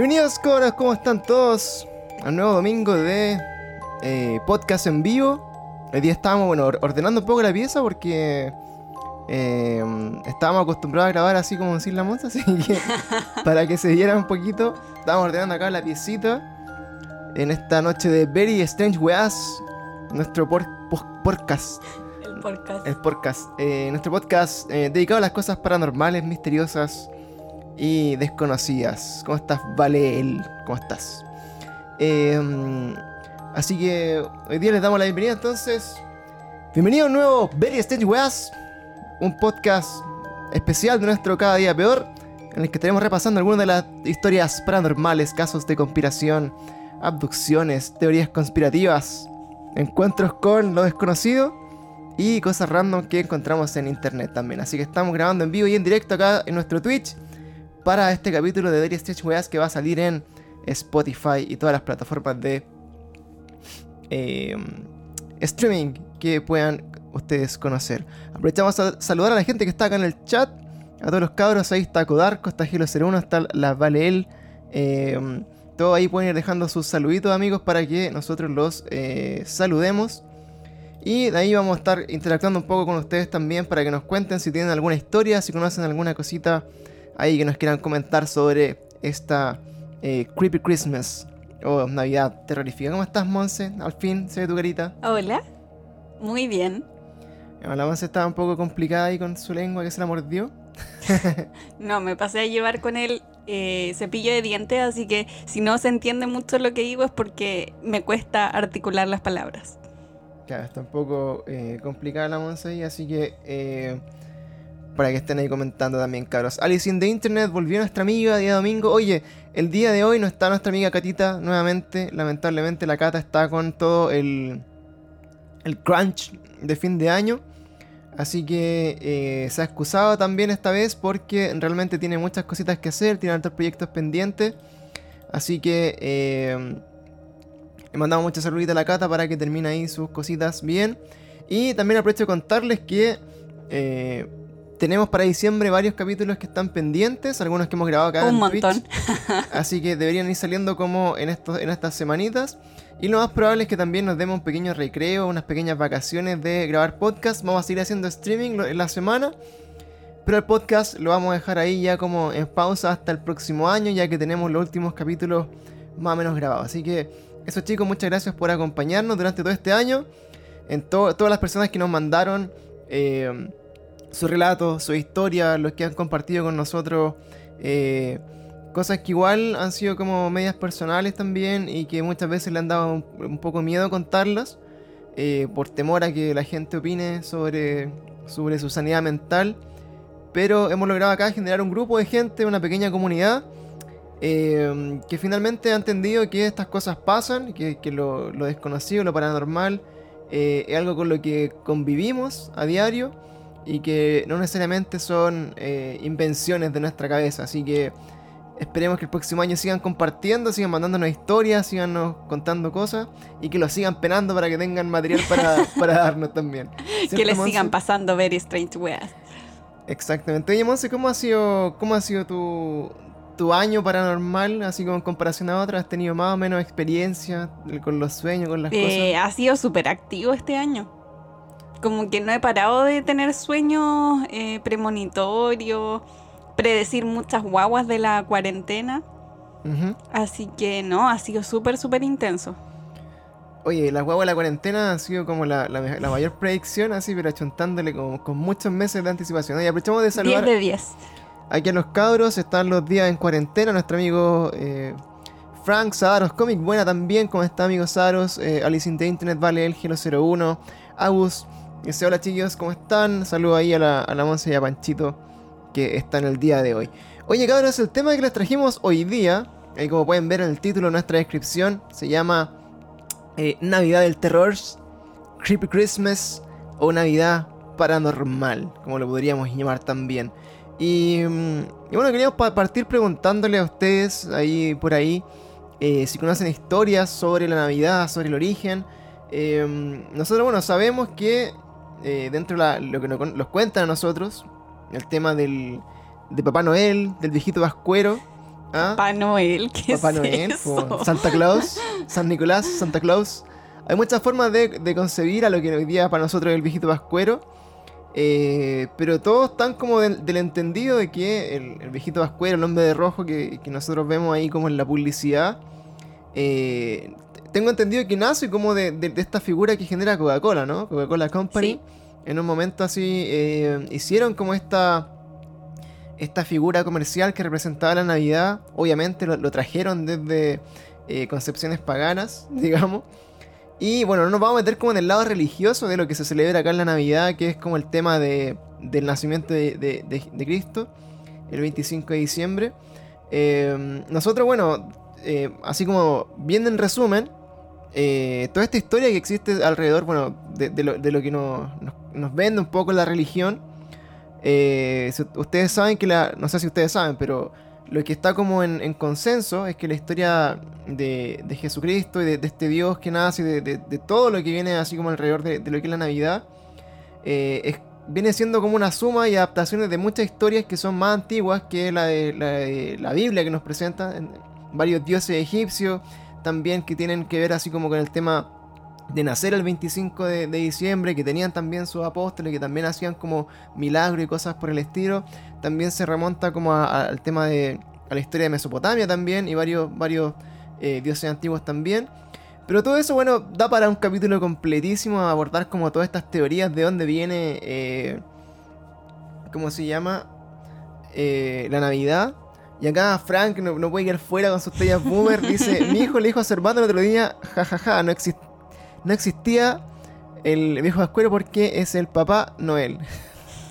Bienvenidos, cabros, ¿cómo están todos? Al nuevo domingo de eh, podcast en vivo. Hoy día estábamos, bueno, or- ordenando un poco la pieza porque eh, estábamos acostumbrados a grabar así como sin la monza, así que para que se viera un poquito, estábamos ordenando acá la piecita en esta noche de Very Strange Weas, nuestro por, podcast. El podcast. El podcast. eh, nuestro podcast eh, dedicado a las cosas paranormales, misteriosas y desconocidas. ¿Cómo estás, Valel? ¿Cómo estás? Eh, así que hoy día les damos la bienvenida entonces. Bienvenido a un nuevo Very Strange Weas, un podcast especial de nuestro Cada Día Peor, en el que estaremos repasando algunas de las historias paranormales, casos de conspiración, abducciones, teorías conspirativas, encuentros con lo desconocido y cosas random que encontramos en internet también. Así que estamos grabando en vivo y en directo acá en nuestro Twitch para este capítulo de Very Strange Weas que va a salir en Spotify y todas las plataformas de eh, streaming que puedan ustedes conocer. Aprovechamos a saludar a la gente que está acá en el chat. A todos los cabros, ahí está Codarco, está Gilo01, está la Valeel. Eh, todos ahí pueden ir dejando sus saluditos amigos para que nosotros los eh, saludemos. Y de ahí vamos a estar interactuando un poco con ustedes también para que nos cuenten si tienen alguna historia, si conocen alguna cosita ahí que nos quieran comentar sobre esta eh, Creepy Christmas o Navidad terrorífica. ¿Cómo estás, Monse? Al fin se ve tu carita. Hola. Muy bien. La Monse estaba un poco complicada ahí con su lengua que se la mordió. No, me pasé a llevar con el eh, cepillo de dientes, así que si no se entiende mucho lo que digo es porque me cuesta articular las palabras. Claro, está un poco eh, complicada la Monse ahí, así que eh, para que estén ahí comentando también, cabros. Alice the Internet volvió nuestra amiga día domingo. Oye, el día de hoy no está nuestra amiga Catita nuevamente. Lamentablemente la Cata está con todo el, el crunch de fin de año. Así que eh, se ha excusado también esta vez porque realmente tiene muchas cositas que hacer, tiene otros proyectos pendientes. Así que eh, le mandamos muchas saluditas a la Cata para que termine ahí sus cositas bien. Y también aprovecho de contarles que eh, tenemos para diciembre varios capítulos que están pendientes, algunos que hemos grabado acá Un en montón. Twitch. Así que deberían ir saliendo como en, estos, en estas semanitas. Y lo más probable es que también nos demos un pequeño recreo, unas pequeñas vacaciones de grabar podcast. Vamos a seguir haciendo streaming en la semana. Pero el podcast lo vamos a dejar ahí ya como en pausa hasta el próximo año, ya que tenemos los últimos capítulos más o menos grabados. Así que eso chicos, muchas gracias por acompañarnos durante todo este año. En to- todas las personas que nos mandaron eh, su relato, su historia, los que han compartido con nosotros. eh, cosas que igual han sido como medias personales también y que muchas veces le han dado un, poco miedo contarlas eh, por temor a que la gente opine sobre, sobre su sanidad mental. Pero hemos logrado acá generar un grupo de gente, una pequeña comunidad eh, que finalmente ha entendido que estas cosas pasan, que, que lo, lo desconocido, lo paranormal, eh, es algo con lo que convivimos a diario y que no necesariamente son eh, invenciones de nuestra cabeza. Así que esperemos que el próximo año sigan compartiendo, sigan mandándonos historias, sigan contando cosas y que lo sigan penando para que tengan material para, para darnos también. que ¿Cierto, les Monse? sigan pasando very strange weas. Exactamente. Oye, Monse, ¿cómo ha sido, cómo ha sido tu, tu año paranormal? Así como en comparación a otras, ¿has tenido más o menos experiencia con los sueños, con las Eh, cosas? ha sido súper activo este año. Como que no he parado de tener sueños eh, premonitorios, predecir muchas guaguas de la cuarentena. Así que no, ha sido súper, súper intenso. Oye, las guaguas de la cuarentena han sido como la, la la mayor predicción, así, pero achuntándole como, con muchos meses de anticipación. Oye, aprovechamos de 10 saludar de 10. aquí a los cabros. Están los días en cuarentena. Nuestro amigo eh, Frank Sadaros Comic, buena también. ¿Cómo está, amigo Sadaros? Eh, Alice in the Internet, Vale, el Gelo 01. Agus, dice: Hola, chicos, ¿cómo están? Saludo ahí a la, a Monse y a Panchito que están el día de hoy. Oye, cabros, el tema que les trajimos hoy día, eh, como pueden ver en el título de nuestra descripción, se llama eh, Navidad del Terror, Creepy Christmas o Navidad Paranormal, como lo podríamos llamar también. Y, mm, y bueno, queríamos pa- partir preguntándole a ustedes ahí por ahí eh, si conocen historias sobre la Navidad, sobre el origen. Eh, nosotros, bueno, sabemos que eh, dentro de la- lo que nos, nos cuentan a nosotros, el tema del, de Papá Noel, del viejito vascuero, ¿Ah? Papá Noel, ¿qué Papá es Noel, eso? Santa Claus, San Nicolás, Santa Claus. Hay muchas formas de, de concebir a lo que hoy día para nosotros es el viejito pascuero. eh, pero todos están como del, del entendido de que el, el viejito pascuero, el hombre de rojo que, que nosotros vemos ahí como en la publicidad, eh, tengo entendido que nace como de, de- de esta figura que genera Coca-Cola, ¿no? Coca-Cola Company. Sí. En un momento así eh, hicieron como esta esta figura comercial que representaba la Navidad. Obviamente lo, lo trajeron desde eh, concepciones paganas, digamos. Y bueno, no nos vamos a meter como en el lado religioso de lo que se celebra acá en la Navidad, que es como el tema de, del nacimiento de, de- de- de Cristo, el 25 de diciembre. Eh, nosotros, bueno, eh, así como viendo en resumen, eh, toda esta historia que existe alrededor, bueno, de, lo, que nos, nos- vende un poco la religión. eh, ustedes saben que la. No sé si ustedes saben, pero lo que está como en, en consenso es que la historia de, de Jesucristo y de, este Dios que nace y de, todo lo que viene así como alrededor de, lo que es la Navidad, eh, viene siendo como una suma y adaptaciones de muchas historias que son más antiguas que la de la, la Biblia que nos presenta, en varios dioses egipcios también que tienen que ver así como con el tema de nacer el 25 de, diciembre, que tenían también sus apóstoles, que también hacían como milagros y cosas por el estilo. También se remonta como al tema de a la historia de Mesopotamia también y varios, varios eh, dioses antiguos también. Pero todo eso, bueno, da para un capítulo completísimo a abordar como todas estas teorías de dónde viene, eh, ¿cómo se llama? Eh, la Navidad. Y acá Frank no, no puede ir fuera con sus tallas boomer. Dice, mi hijo le dijo a su hermano el otro día, jajaja, no, exist- no existía el viejo pascuero porque es el papá Noel.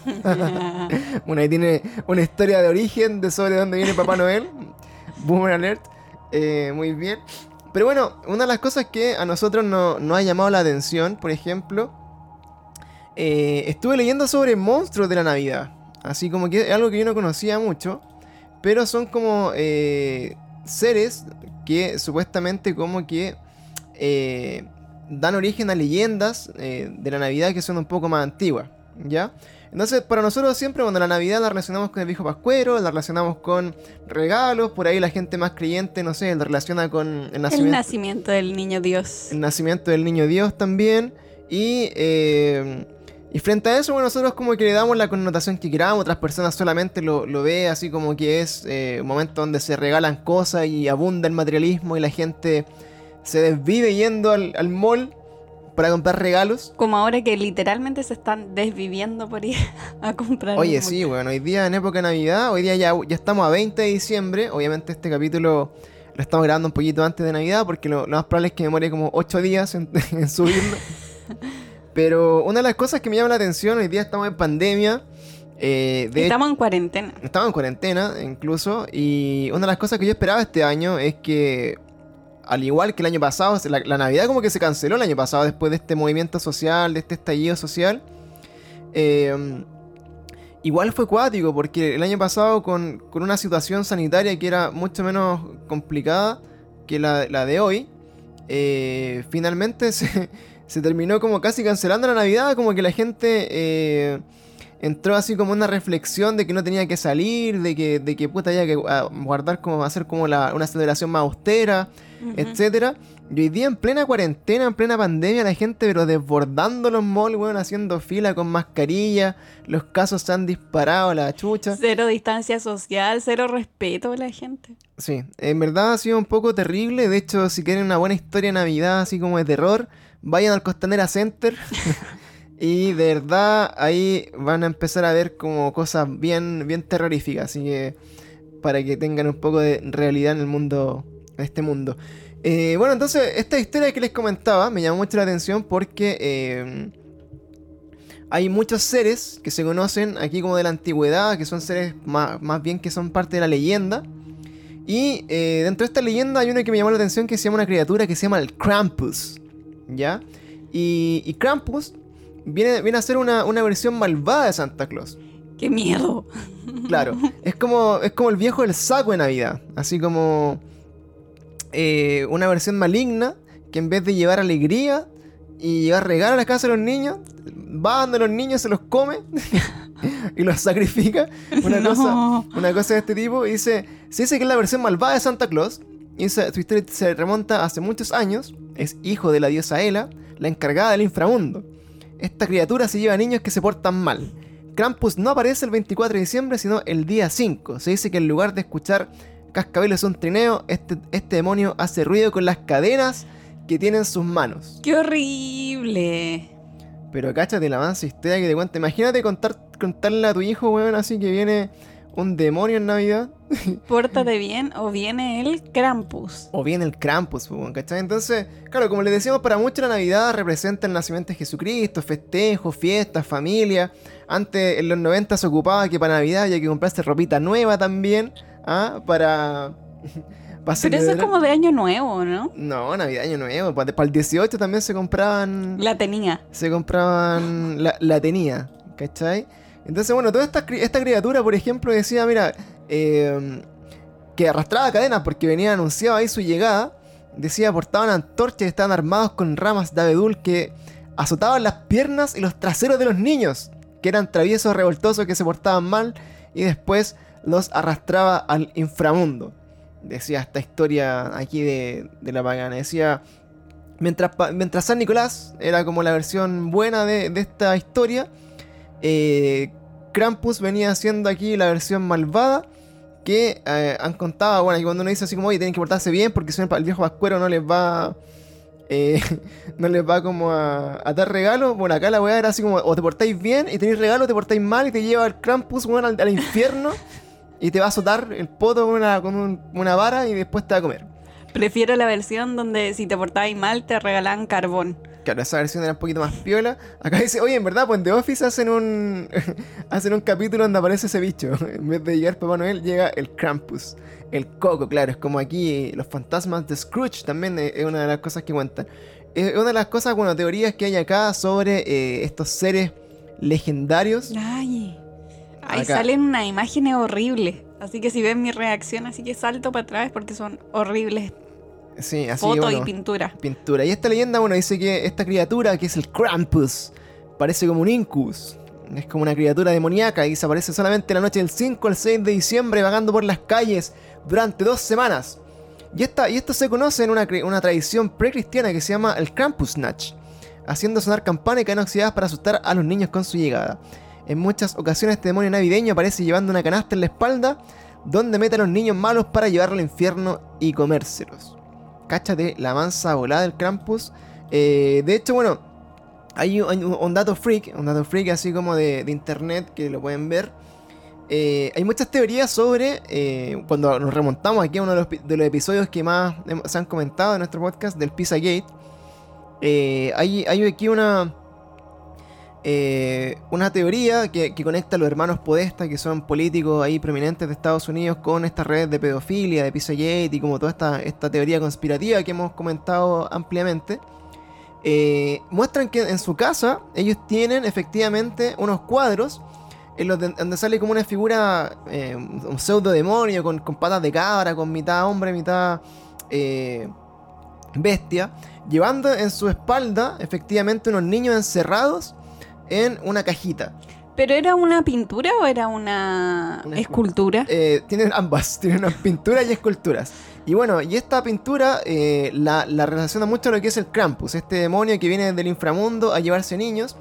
Bueno, ahí tiene una historia de origen de sobre dónde viene Papá Noel. Boomer alert. Eh, muy bien. Pero bueno, una de las cosas que a nosotros no- nos ha llamado la atención, por ejemplo, eh, estuve leyendo sobre monstruos de la Navidad. Así como que es algo que yo no conocía mucho. Pero son como eh, seres que supuestamente como que eh, dan origen a leyendas eh, de la Navidad que son un poco más antiguas. ¿Ya? Entonces, para nosotros siempre cuando la Navidad la relacionamos con el viejo pascuero, la relacionamos con regalos, por ahí la gente más creyente, no sé, la relaciona con el El nacimiento, nacimiento del niño Dios. el nacimiento del niño Dios también. Y, eh, y frente a eso, bueno, nosotros como que le damos la connotación que queramos, otras personas solamente lo, lo ve así como que es eh, un momento donde se regalan cosas y abunda el materialismo y la gente se desvive yendo al, al mall para comprar regalos. Como ahora que literalmente se están desviviendo por ir a comprar. Oye, sí, bueno, hoy día en época de Navidad, hoy día ya, ya estamos a 20 de diciembre, obviamente este capítulo lo estamos grabando un poquito antes de Navidad porque lo, lo más probable es que me demore como 8 días en, en subirlo. Pero una de las cosas que me llama la atención, hoy día estamos en pandemia, eh, de Estamos en cuarentena. estamos en cuarentena incluso, y una de las cosas que yo esperaba este año es que, al igual que el año pasado, la, la Navidad como que se canceló el año pasado después de este movimiento social, de este estallido social. eh, igual fue cuático, porque el año pasado con, con una situación sanitaria que era mucho menos complicada que la, la de hoy, eh, finalmente se, se terminó como casi cancelando la Navidad, como que la gente... eh, entró así como una reflexión de que no tenía que salir, de que, de que puta había que ah, guardar como hacer como la, una celebración más austera, Ujú. etcétera. Y hoy día en plena cuarentena, en plena pandemia, la gente pero desbordando los malls, weón, haciendo fila con mascarilla, los casos se han disparado a la chucha. Cero distancia social, cero respeto a la gente. Sí, en verdad ha sido un poco terrible. De hecho, si quieren una buena historia de Navidad, así como de terror, vayan al Costanera Center. y de verdad ahí van a empezar a ver como cosas bien, bien terroríficas. Así que para que tengan un poco de realidad en el mundo, en este mundo. Eh, bueno, entonces, esta historia que les comentaba me llamó mucho la atención porque eh, hay muchos seres que se conocen aquí como de la antigüedad, que son seres más, más bien que son parte de la leyenda. Y eh, dentro de esta leyenda hay uno que me llamó la atención que se llama una criatura que se llama el Krampus. ¿Ya? Y, y Krampus viene, viene a ser una, una versión malvada de Santa Claus. ¡Qué miedo! Claro, es como, es como el viejo del saco de Navidad. Así como eh, una versión maligna que en vez de llevar alegría y llevar regalo a la casa de los niños, va donde los niños se los come y los sacrifica. Una, No. cosa, una cosa de este tipo. Y dice, se dice que es la versión malvada de Santa Claus. Y esa- su historia se remonta hace muchos años. Es hijo de la diosa Hela, la encargada del inframundo. Esta criatura se lleva a niños que se portan mal. Krampus no aparece el 24 de diciembre, sino el día 5. Se dice que en lugar de escuchar cascabeles un trineo, este, este demonio hace ruido con las cadenas que tiene en sus manos. ¡Qué horrible! Pero cáchate la mansa historia que te cuenta. Imagínate contar, contarle a tu hijo, weón, así que viene un demonio en Navidad. Pórtate bien o viene el Krampus. O viene el Krampus, weón, ¿cachai? Entonces, claro, como les decíamos, para muchos la Navidad representa el nacimiento de Jesucristo, festejos, fiestas, familia. Antes, en los 90 se ocupaba que para Navidad había que comprarse ropita nueva también, ¿ah? Para... Pero eso es como de año nuevo, ¿no? No, Navidad, Año Nuevo. Para, para el 18 también se compraban... La tenía. se compraban la, la tenía, ¿cachai? Entonces, bueno, toda esta, cri- esta criatura, por ejemplo, decía, mira, eh, que arrastraba cadenas porque venía anunciado ahí su llegada. Decía, portaban antorchas y estaban armados con ramas de abedul que azotaban las piernas y los traseros de los niños, que eran traviesos, revoltosos, que se portaban mal, y después los arrastraba al inframundo. Decía esta historia aquí de, de la pagana. Decía, mientras, mientras San Nicolás era como la versión buena de, de esta historia, eh, Krampus venía siendo aquí la versión malvada que eh, han contado, bueno, que cuando uno dice así como, oye, tienen que portarse bien porque si no el viejo vascuero no les va... eh, no les va como a, dar regalos. Bueno, acá la weá era así como, o te portáis bien y tenéis regalo, te portáis mal y te lleva el Krampus weón, al, infierno y te va a azotar el poto con una, con un- una vara y después te va a comer. Prefiero la versión donde si te portabas mal te regalaban carbón. Claro, esa versión era un poquito más piola. Acá dice, oye, en verdad, pues en The Office hacen un hacen un capítulo donde aparece ese bicho. En vez de llegar Papá Noel, llega el Krampus. El coco, claro, es como aquí eh, los fantasmas de Scrooge también eh, es una de las cosas que cuentan. Es una de las cosas, bueno, teorías que hay acá sobre eh, estos seres legendarios. Ay. Ahí salen unas imágenes horribles. Así que si ven mi reacción, así que salto para atrás porque son horribles Sí, así bueno, y pintura. pintura. Y esta leyenda, bueno, dice que esta criatura, que es el Krampus, parece como un incus. Es como una criatura demoníaca y desaparece solamente la noche del 5 al 6 de diciembre vagando por las calles durante dos semanas. Y, esta, y esto se conoce en una, una tradición precristiana que se llama el Krampusnacht, haciendo sonar campanas y cadenas oxidadas para asustar a los niños con su llegada. En muchas ocasiones este demonio navideño aparece llevando una canasta en la espalda donde mete a los niños malos para llevarlo al infierno y comérselos. Cáchate la mansa volada del Krampus. Eh, de hecho, bueno, hay un, dato freak, un dato freak así como de, internet que lo pueden ver. Eh, hay muchas teorías sobre, eh, cuando nos remontamos aquí a uno de los, episodios que más se han comentado en nuestro podcast del Pizzagate, eh, hay, hay aquí una, eh, una teoría que, conecta a los hermanos Podesta, que son políticos ahí prominentes de Estados Unidos, con estas redes de pedofilia, de Pizzagate y como toda esta, teoría conspirativa que hemos comentado ampliamente. Eh, muestran que en su casa ellos tienen efectivamente unos cuadros en los de- donde sale como una figura, eh, un pseudo demonio con, patas de cabra, con mitad hombre, mitad bestia, llevando en su espalda efectivamente unos niños encerrados en una cajita. ¿Pero era una pintura o era una, Una escultura? Eh, tienen ambas, tienen unas pinturas y esculturas. Y bueno, y esta pintura eh, la, la relaciona mucho a lo que es el Krampus, este demonio que viene del inframundo a llevarse niños.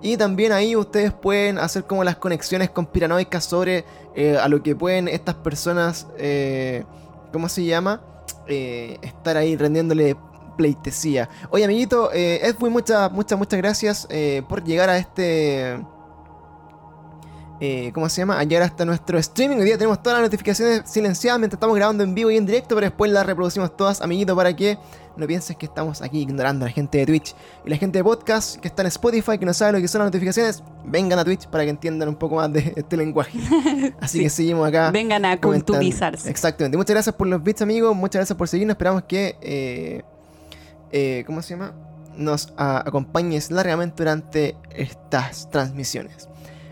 Y también ahí ustedes pueden hacer como las conexiones conspiranoicas sobre eh, a lo que pueden estas personas, ¿cómo se llama? Estar ahí rendiéndole pleitesía. Oye, amiguito, eh, Edwin, muchas, muchas, muchas gracias eh, por llegar a este eh, ¿cómo se llama? A llegar hasta nuestro streaming. Hoy día tenemos todas las notificaciones silenciadas mientras estamos grabando en vivo y en directo, pero después las reproducimos todas, amiguito, para que no pienses que estamos aquí ignorando a la gente de Twitch y la gente de podcast que está en Spotify, que no sabe lo que son las notificaciones, vengan a Twitch para que entiendan un poco más de este lenguaje. Así Sí. que seguimos acá. Vengan a culturizarse. Exactamente. Muchas gracias por los bits, amigos. Muchas gracias por seguirnos. Esperamos que. eh, eh, ¿Cómo se llama? Nos a- acompañes largamente durante estas transmisiones.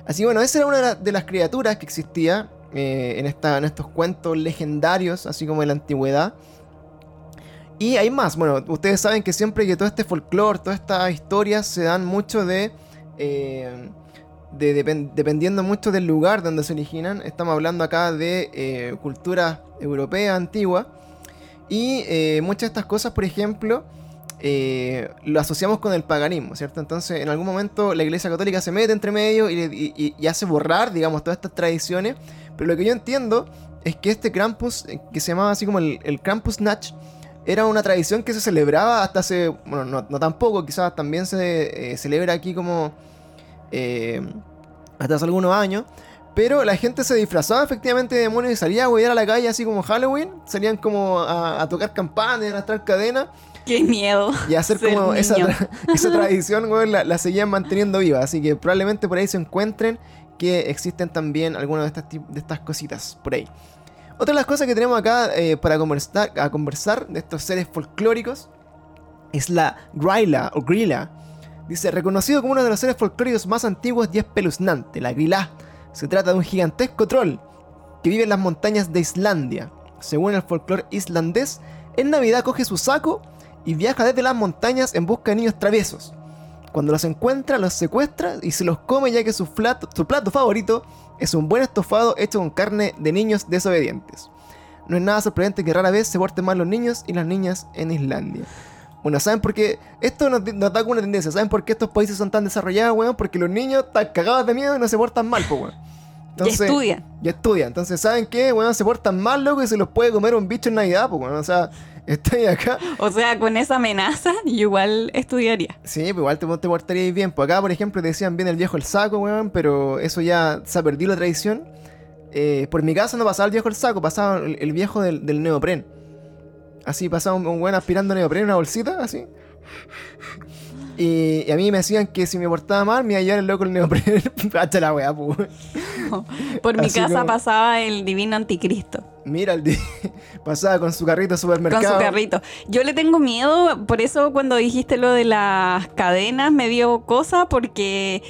Así que bueno, esa era una de, la- de las criaturas que existía eh, en, esta, en estos cuentos legendarios, así como en la antigüedad. Y hay más. Bueno, ustedes saben que siempre que todo este folclore, todas estas historias se dan mucho de. eh, de, depen- dependiendo mucho del lugar donde se originan. Estamos hablando acá de eh, cultura europea antigua. Y muchas de estas cosas, por ejemplo, eh, lo asociamos con el paganismo, ¿cierto? Entonces, en algún momento la Iglesia Católica se mete entre medio y, y- y- hace borrar, digamos, todas estas tradiciones. Pero lo que yo entiendo es que este Krampus, eh, que se llamaba así como el, el Krampus Natch, era una tradición que se celebraba hasta hace, bueno, no, no tampoco, quizás también se eh, celebra aquí como eh, hasta hace algunos años. Pero la gente se disfrazaba efectivamente de demonios y salía a huear a la calle así como Halloween. Salían como a, a tocar campanas, a arrastrar cadenas Qué miedo. y hacer como esa, tra- esa tradición, weón, la, la seguían manteniendo viva. Así que probablemente por ahí se encuentren que existen también algunas de estas, de estas cositas por ahí. Otra de las cosas que tenemos acá eh, para conversar, a conversar de estos seres folclóricos es la Gryla o Grilla. Dice, reconocido como uno de los seres folclóricos más antiguos y espeluznante, la Grilla. Se trata de un gigantesco troll que vive en las montañas de Islandia. Según el folclore islandés, en Navidad coge su saco y viaja desde las montañas en busca de niños traviesos. Cuando los encuentra, los secuestra y se los come ya que su plato, su plato favorito es un buen estofado hecho con carne de niños desobedientes. No es nada sorprendente que rara vez se porten mal los niños y las niñas en Islandia. Bueno, ¿saben por qué? Esto nos, nos da como una tendencia. ¿Saben por qué estos países son tan desarrollados, weón? Porque los niños están cagados de miedo y no se portan mal, pues, weón. y estudia. Y estudian. Entonces, ¿saben qué? Bueno, se portan mal, loco, y se los puede comer un bicho en Navidad, pues, bueno, o sea, estoy acá. O sea, con esa amenaza, yo igual estudiaría. Sí, pues igual te, te portaríais bien. Pues acá, por ejemplo, decían bien el viejo el saco, weón, pero eso ya se ha perdido la tradición. Eh, por mi casa no pasaba el viejo el saco, pasaba el, el viejo del, del neopren. Así pasaba un, un weón aspirando neopren en una bolsita, así. Y, y a mí me decían que si me portaba mal, me iba a llevar el loco el neopren. Hacha la weá, pues. Por mi Así casa como- pasaba el divino anticristo. Mira, el de- pasaba con su carrito Con supermercado. su carrito. Yo le tengo miedo, por eso cuando dijiste lo de las cadenas me dio cosa, porque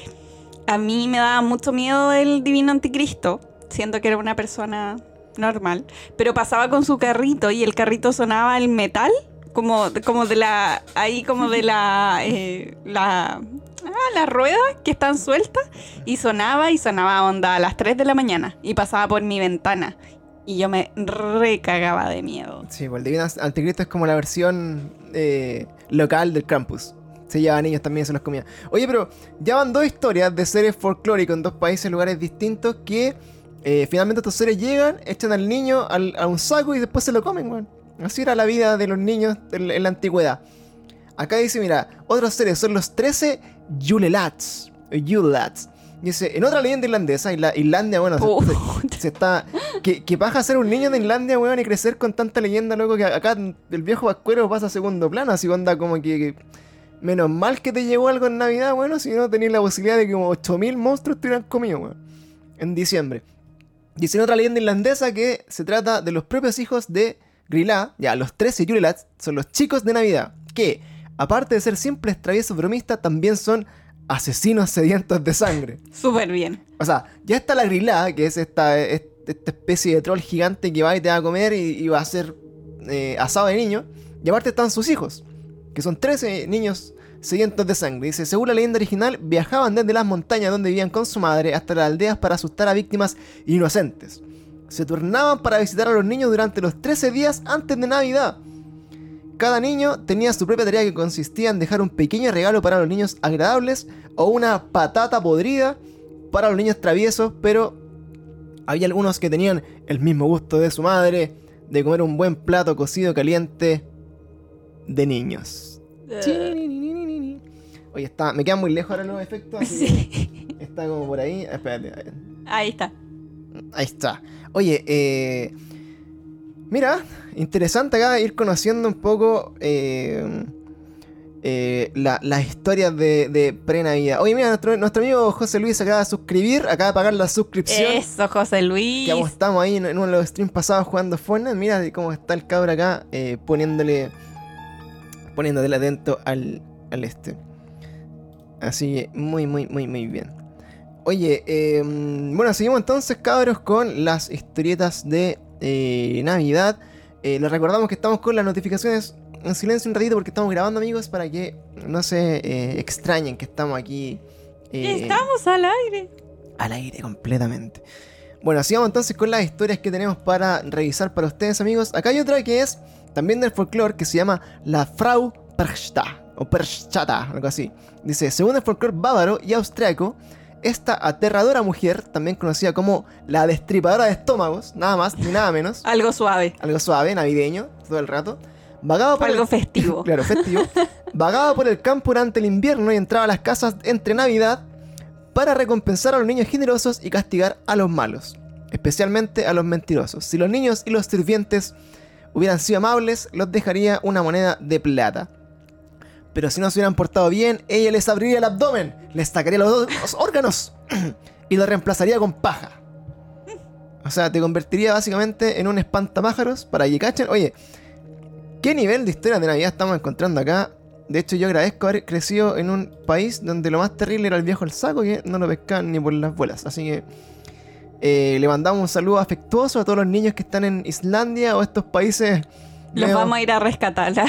a mí me daba mucho miedo el divino anticristo, siendo que era una persona normal, pero pasaba con su carrito y el carrito sonaba el metal, como, como de la, ahí como de la, eh, la, ah, las ruedas que están sueltas, y sonaba y sonaba onda a las 3 de la mañana, y pasaba por mi ventana. Y yo me recagaba de miedo. Sí, pues el Divino Anticristo es como la versión eh, local del Krampus. Se llevaban niños también se los comía. Oye, pero ya van dos historias de seres folclóricos en dos países, lugares distintos, que eh, finalmente estos seres llegan, echan al niño al- a un saco y después se lo comen, weón. Así era la vida de los niños en, la antigüedad. Acá dice, mira, otros seres son los 13 Yulelats. o Yulelats. Dice, en otra leyenda irlandesa, Isla- Islandia, bueno, se- Puta. se, se está... Que, que paja ser un niño de Islandia, weón, y crecer con tanta leyenda, loco, que acá el viejo vascuero pasa a segundo plano, así onda como que... que menos mal que te llegó algo en Navidad, bueno, si no tenías la posibilidad de que como 8000 monstruos te hubieran comido, weón. En diciembre. Dice en otra leyenda irlandesa que se trata de los propios hijos de Grilla, ya, los 13 Yulelats son los chicos de Navidad, que, aparte de ser simples traviesos bromistas, también son asesinos sedientos de sangre. Súper bien. O sea, ya está la Grilla, que es esta, es- esta especie de troll gigante que va y te va a comer y, y va a ser eh, asado de niño. Y aparte están sus hijos, que son 13 niños sedientos de sangre. Dice, según la leyenda original, viajaban desde las montañas donde vivían con su madre hasta las aldeas para asustar a víctimas inocentes. Se turnaban para visitar a los niños durante los 13 días antes de Navidad. Cada niño tenía su propia tarea que consistía en dejar un pequeño regalo para los niños agradables o una patata podrida para los niños traviesos, pero había algunos que tenían el mismo gusto de su madre, de comer un buen plato cocido caliente de niños. Oye, está, me quedan muy lejos ahora los efectos, así Sí. está como por ahí. Espérate. Ahí está. Ahí está. Oye, eh, mira, interesante acá ir conociendo un poco eh, eh, la- las historias de, de pre-Navidad. Oye, mira, nuestro, nuestro amigo José Luis acaba de suscribir, acaba de pagar la suscripción. Eso, José Luis. Que estamos ahí en, en uno de los streams pasados jugando Fortnite. Mira cómo está el cabro acá eh, poniéndole. Poniéndole atento al, al este. Así que muy, muy, muy, muy bien. Oye, eh, bueno, seguimos entonces, cabros, con las historietas de eh, Navidad. Eh, les recordamos que estamos con las notificaciones en silencio un ratito porque estamos grabando, amigos, para que no se eh, extrañen que estamos aquí Eh, Estamos al aire. al aire completamente. Bueno, así vamos entonces con las historias que tenemos para revisar para ustedes, amigos. Acá hay otra que es también del folclore que se llama la Frau Perchta o Perchata, algo así. Dice, según el folclore bávaro y austriaco, esta aterradora mujer, también conocida como la destripadora de estómagos, nada más ni nada menos, Algo suave. algo suave, navideño, todo el rato, vagaba por Algo el- festivo. claro, festivo. Vagaba por el campo durante el invierno y entraba a las casas entre Navidad para recompensar a los niños generosos y castigar a los malos, especialmente a los mentirosos. Si los niños y los sirvientes hubieran sido amables, los dejaría una moneda de plata. Pero si no se hubieran portado bien, ella les abriría el abdomen, les sacaría los, los órganos y los reemplazaría con paja. O sea, te convertiría básicamente en un espantapájaros para que cachen. Oye, ¿Qué nivel de historia de Navidad estamos encontrando acá? De hecho, yo agradezco haber crecido en un país donde lo más terrible era el viejo el saco, que no lo pescaban ni por las vuelas. Así que eh, le mandamos un saludo afectuoso a todos los niños que están en Islandia o estos países. Los vamos a ir a rescatar a,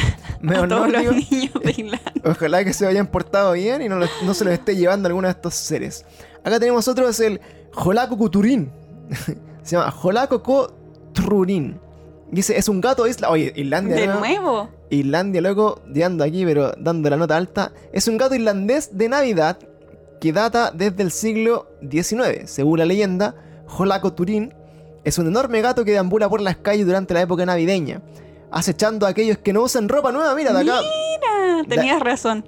todos los niños de Irlanda. Ojalá que se hayan portado bien y no, se los esté llevando alguno de estos seres. Acá tenemos otro, es el Jolaco Kuturin. se llama Jolaco. Dice, es un gato de isla. Oye, Islandia. De ¿no? nuevo. Irlandia, loco, ando aquí, pero dando la nota alta. Es un gato irlandés de Navidad que data desde el siglo XIX. Según la leyenda, Jolaco Turín es un enorme gato que deambula por las calles durante la época navideña, acechando a aquellos que no usan ropa nueva. Mira, de acá, Mira, tenías razón.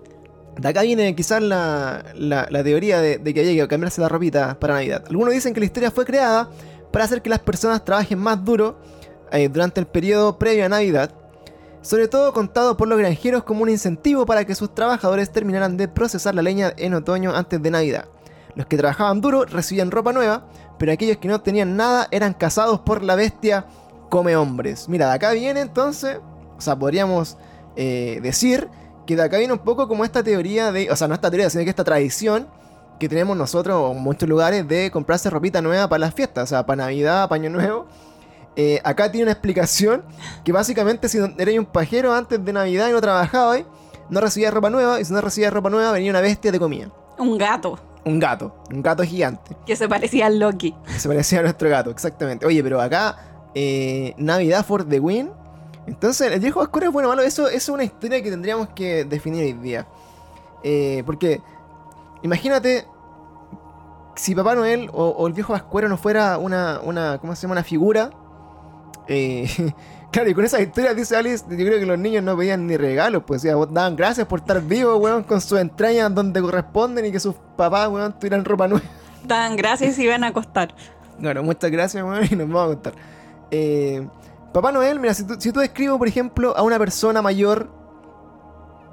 de acá viene quizás la, la- la teoría de, de que haya que cambiarse la ropita para Navidad. Algunos dicen que la historia fue creada para hacer que las personas trabajen más duro eh, durante el periodo previo a Navidad, sobre todo contado por los granjeros como un incentivo para que sus trabajadores terminaran de procesar la leña en otoño antes de Navidad. Los que trabajaban duro recibían ropa nueva, pero aquellos que no tenían nada eran cazados por la bestia come hombres. Mira, de acá viene entonces, o sea, podríamos eh, decir que de acá viene un poco como esta teoría de, o sea, no esta teoría, sino que esta tradición que tenemos nosotros en muchos lugares de comprarse ropita nueva para las fiestas, o sea, para Navidad, para Año Nuevo. Eh, acá tiene una explicación que básicamente si eres un pajero antes de Navidad y no trabajabas, no recibías ropa nueva y si no recibías ropa nueva venía una bestia de comida. Un gato Un gato, un gato gigante. que se parecía al Loki. que se parecía a nuestro gato, exactamente. Oye, pero acá eh, Navidad for the win. Entonces, el viejo oscuro es bueno malo. Eso, eso es una historia que tendríamos que definir hoy día. Eh, porque, imagínate si Papá Noel o, o el viejo Pascuero no fuera una, una, ¿cómo se llama? Una figura. eh, claro, y con esas historias, dice Alice, yo creo que los niños no pedían ni regalos, pues, sea, daban gracias por estar vivos, weón, con sus entrañas donde corresponden y que sus papás, weón, tuvieran ropa nueva. Dan gracias y iban a acostar. Bueno, muchas gracias, weón, y nos vamos a contar. Eh, Papá Noel, mira, si tú, si tú describo, por ejemplo, a una persona mayor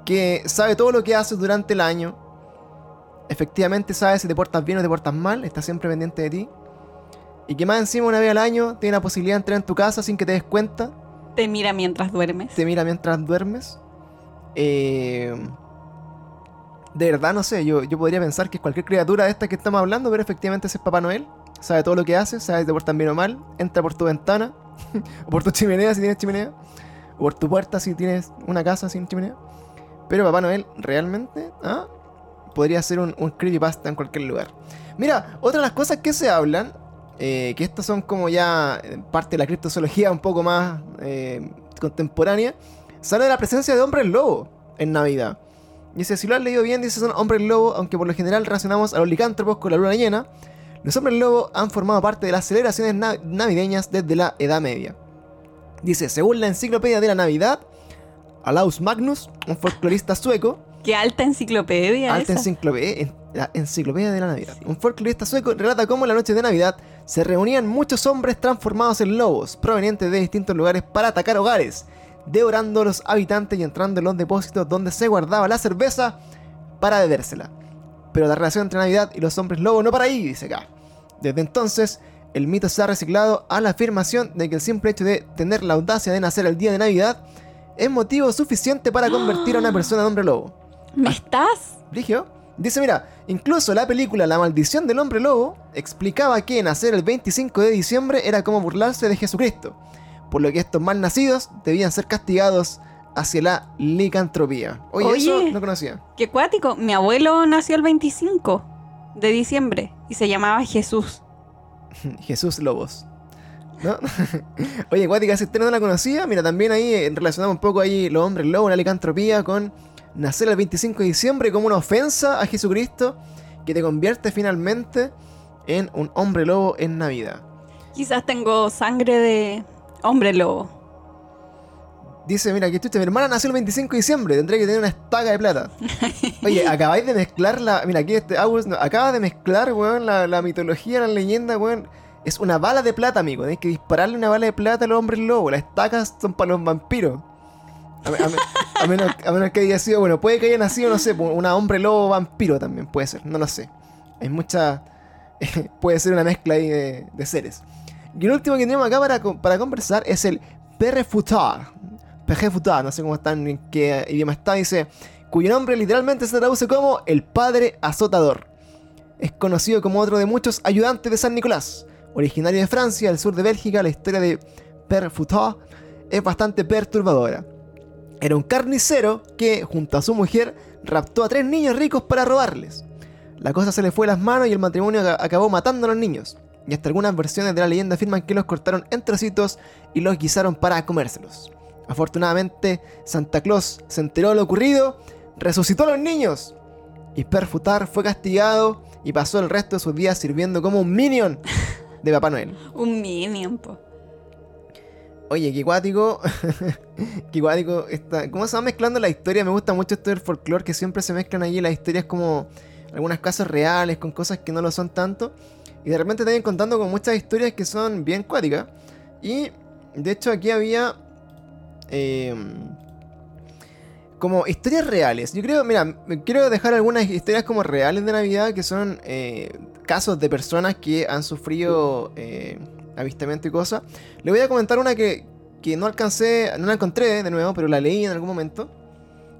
que sabe todo lo que haces durante el año, efectivamente sabe si te portas bien o te portas mal, está siempre pendiente de ti, y que más encima una vez al año tiene la posibilidad de entrar en tu casa sin que te des cuenta, Te mira mientras duermes. te mira mientras duermes. Eh, de verdad, no sé, yo, yo podría pensar que es cualquier criatura de esta que estamos hablando, pero efectivamente ese es Papá Noel. Sabe todo lo que hace, sabe te portan bien o mal, entra por tu ventana, o por tu chimenea si tienes chimenea, o por tu puerta si tienes una casa sin chimenea. Pero Papá Noel realmente ¿ah? podría ser un, un creepypasta en cualquier lugar. Mira, otra de las cosas que se hablan, eh, que estas son como ya eh, parte de la criptozoología un poco más eh, contemporánea, sale de la presencia de hombres lobo en Navidad. Dice, si lo has leído bien, dice son hombres lobo, aunque por lo general relacionamos a los licántropos con la luna llena. Los hombres lobo han formado parte de las celebraciones na- navideñas desde la Edad Media. Dice, según la enciclopedia de la Navidad, Alaus Magnus, un folclorista sueco, Qué alta enciclopedia Alta esa. enciclopedia, en- la enciclopedia de la Navidad. Un folclorista sueco relata cómo en la noche de Navidad se reunían muchos hombres transformados en lobos, provenientes de distintos lugares para atacar hogares, devorando a los habitantes y entrando en los depósitos donde se guardaba la cerveza para bebérsela. Pero la relación entre Navidad y los hombres lobo no para ahí, dice acá. Desde entonces, el mito se ha reciclado a la afirmación de que el simple hecho de tener la audacia de nacer el día de Navidad es motivo suficiente para convertir a una persona en hombre lobo. ¿Me estás? Brigio. Dice, mira, incluso la película La maldición del hombre lobo explicaba que nacer el 25 de diciembre era como burlarse de Jesucristo, por lo que estos mal nacidos debían ser castigados hacia la licantropía. Oye, Oye. eso no conocía. Qué cuático. Mi abuelo nació el 25. De diciembre y se llamaba Jesús. Jesús Lobos. ¿No? Oye, Cuática, si usted no la conocía, mira, también ahí eh, relacionamos un poco ahí los hombres lobos, la licantropía con nacer el 25 de diciembre como una ofensa a Jesucristo que te convierte finalmente en un hombre lobo en Navidad. Quizás tengo sangre de hombre lobo. Dice, mira, aquí estoy, mi hermana nació el 25 de diciembre, tendré que tener una estaca de plata. Oye, acabáis de mezclar la... Mira, aquí este August acaba de mezclar, weón, la, la mitología, la leyenda, weón. Es una bala de plata, amigo. Tienes que dispararle una bala de plata a los hombres lobos. Las estacas son para los vampiros. A, menos, que haya sido, bueno, puede que haya nacido, no sé, una hombre lobo vampiro también, puede ser, no lo sé. Hay mucha. puede ser una mezcla ahí de, seres. Y el último que tenemos acá para, para conversar es el Perrefutar. Perrefutar, no sé cómo está, en qué idioma está, dice. Cuyo nombre literalmente se traduce como el Padre Azotador. Es conocido como otro de muchos ayudantes de San Nicolás Originario de Francia, al sur de Bélgica, la historia de Père Foutot es bastante perturbadora. Era un carnicero que, junto a su mujer, raptó a tres niños ricos para robarles. La cosa se le fue a las manos y el matrimonio acabó matando a los niños. Y hasta algunas versiones de la leyenda afirman que los cortaron en trocitos y los guisaron para comérselos. Afortunadamente, Santa Claus se enteró de lo ocurrido, resucitó a los niños. Y Perfutar fue castigado y pasó el resto de sus días sirviendo como un minion de Papá Noel. Un minion, po. Oye, qué guático. qué guático. Está... ¿Cómo se va mezclando la historia? Me gusta mucho esto del folclore, que siempre se mezclan allí las historias como algunas casos reales, con cosas que no lo son tanto. Y de repente también contando con muchas historias que son bien cuáticas. Y de hecho aquí había... Em, como historias reales. Yo creo, mira, quiero dejar algunas historias como reales de Navidad que son eh, casos de personas que han sufrido eh, avistamiento y cosas. Le voy a comentar una que, no alcancé, no la encontré de nuevo, pero la leí en algún momento.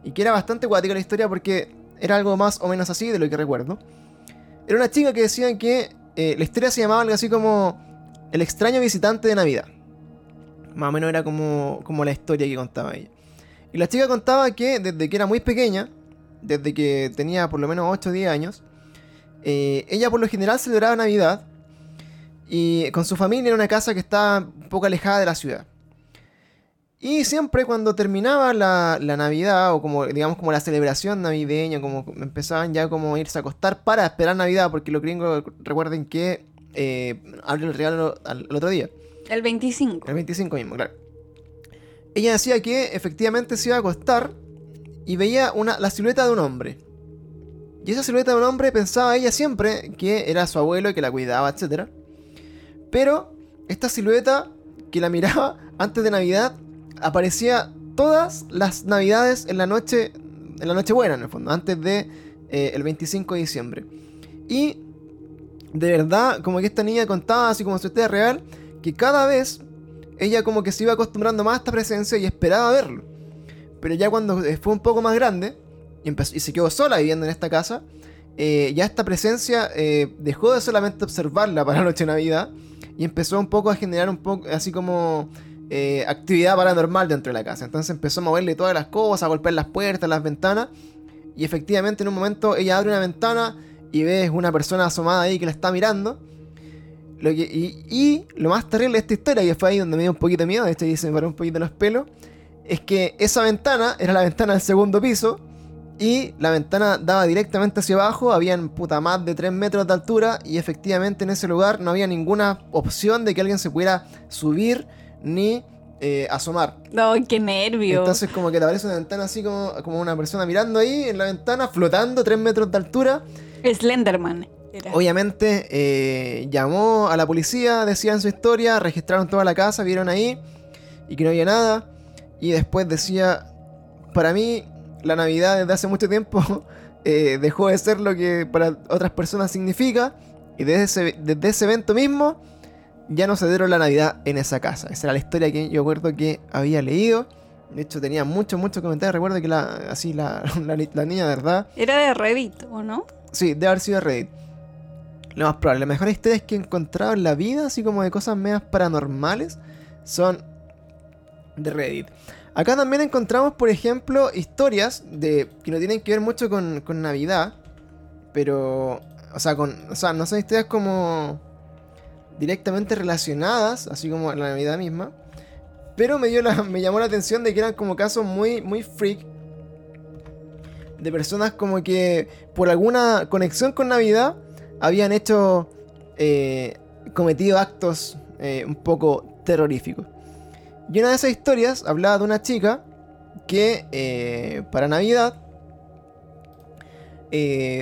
Y que era bastante cuática la historia porque era algo más o menos así de lo que recuerdo. Era una chica que decían que eh, la historia se llamaba algo así como El extraño visitante de Navidad. Más o menos era como, como la historia que contaba ella. Y la chica contaba que desde que era muy pequeña, desde que tenía por lo menos 8 o 10 años, eh, ella por lo general celebraba Navidad y con su familia en una casa que estaba un poco alejada de la ciudad. Y siempre cuando terminaba la, Navidad, o como digamos como la celebración navideña, como empezaban ya como a irse a acostar para esperar Navidad, porque los gringos recuerden que eh, el regalo al, otro día. El 25. El 25 mismo, claro. Ella decía que efectivamente se iba a acostar y veía una, la silueta de un hombre. Y esa silueta de un hombre pensaba ella siempre que era su abuelo y que la cuidaba, etc. Pero esta silueta que la miraba antes de Navidad aparecía todas las Navidades en la noche, en la noche buena, en el fondo, antes de eh, el 25 de diciembre. Y de verdad, como que esta niña contaba, así como su historia real, que cada vez ella como que se iba acostumbrando más a esta presencia y esperaba verlo. Pero ya cuando fue un poco más grande, y, se quedó sola viviendo en esta casa, eh, ya esta presencia eh, dejó de solamente observarla para la noche de Navidad y empezó un poco a generar un poco así como eh, actividad paranormal dentro de la casa. Entonces empezó a moverle todas las cosas, a golpear las puertas, las ventanas. Y efectivamente en un momento ella abre una ventana y ve una persona asomada ahí que la está mirando. Lo y, lo más terrible de esta historia, y fue ahí donde me dio un poquito de miedo, de hecho ahí se me paró un poquito los pelos, es que esa ventana era la ventana del segundo piso y la ventana daba directamente hacia abajo, habían puta más de 3 metros de altura y efectivamente en ese lugar no había ninguna opción de que alguien se pudiera subir ni eh, asomar. No, qué nervio. Entonces como que te aparece una ventana así como, como una persona mirando ahí en la ventana, flotando 3 metros de altura. Slenderman. Obviamente eh, llamó a la policía, decían su historia, registraron toda la casa, vieron ahí y que no había nada. Y después decía, para mí la Navidad desde hace mucho tiempo eh, dejó de ser lo que para otras personas significa. Y desde ese, desde ese evento mismo ya no se dieron la Navidad en esa casa. Esa era la historia que yo recuerdo que había leído. De hecho, tenía muchos, muchos comentarios. Recuerdo que la, así la, la, niña, ¿verdad? Era de Reddit, ¿o no? Sí, de haber sido de Reddit. Lo más probable. Las mejores historias que he encontrado en la vida, así como de cosas medias paranormales, son de Reddit. Acá también encontramos, por ejemplo, historias de que no tienen que ver mucho con, Navidad, pero o sea, con, o sea, no son historias como directamente relacionadas, así como la Navidad misma. Pero me, dio me llamó la atención de que eran como casos muy, muy freak. De personas como que por alguna conexión con Navidad habían hecho, eh, cometido actos eh, un poco terroríficos. Y una de esas historias hablaba de una chica que eh, para Navidad,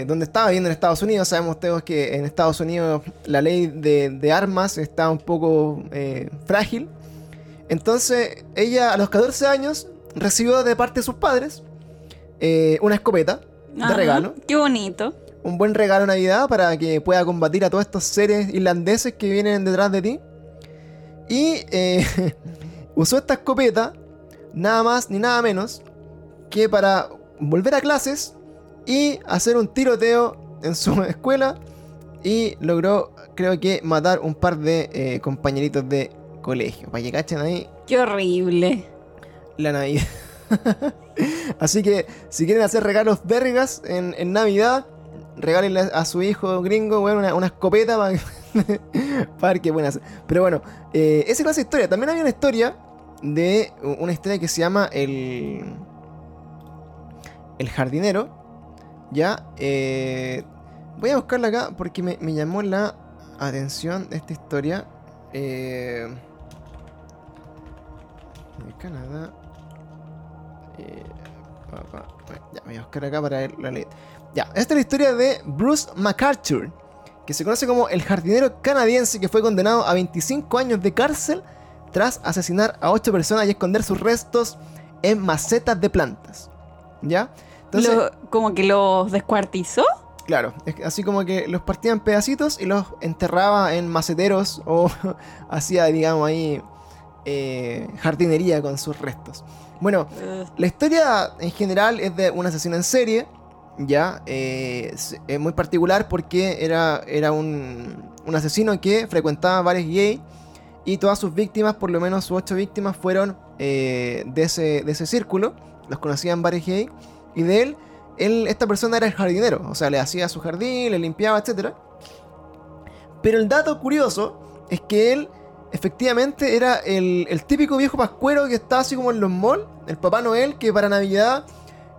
donde estaba viviendo en Estados Unidos, sabemos todos que en Estados Unidos la ley de, de armas está un poco frágil. Entonces ella a los 14 años recibió de parte de sus padres una escopeta de regalo. Qué bonito un buen regalo de Navidad para que pueda combatir a todos estos seres irlandeses que vienen detrás de ti. Y eh, usó esta escopeta, nada más ni nada menos, que para volver a clases y hacer un tiroteo en su escuela. Y logró, creo que, matar un par de eh, compañeritos de colegio. Para que cachen ahí. Qué horrible. La Navidad. Así que si quieren hacer regalos vergas en, en Navidad, regálenle a su hijo gringo, una, escopeta para, para que buenas. Pero bueno, eh, esa es la historia. También había una historia de una historia que se llama El, el jardinero. Ya, eh, voy a buscarla acá porque me, llamó la atención esta historia. Eh, de Canadá. Eh, ya, voy a buscar acá para la letra. Ya, esta es la historia de Bruce MacArthur, que se conoce como el jardinero canadiense que fue condenado a 25 años de cárcel tras asesinar a 8 personas y esconder sus restos en macetas de plantas. ¿Ya? Entonces, ¿Como que los descuartizó? Claro, así como que los partía en pedacitos y los enterraba en maceteros o hacía, digamos, ahí eh, jardinería con sus restos. Bueno, la historia en general es de un asesino en serie ya eh, es muy particular porque era, era un, un, asesino que frecuentaba bares gay y todas sus víctimas, por lo menos sus ocho víctimas, fueron eh, de, ese, de ese círculo, los conocían bares gay y de él, él, esta persona era el jardinero, o sea, le hacía su jardín, le limpiaba, etc. Pero el dato curioso es que él efectivamente era el, el típico viejo pascuero que está así como en los malls, el Papá Noel que para Navidad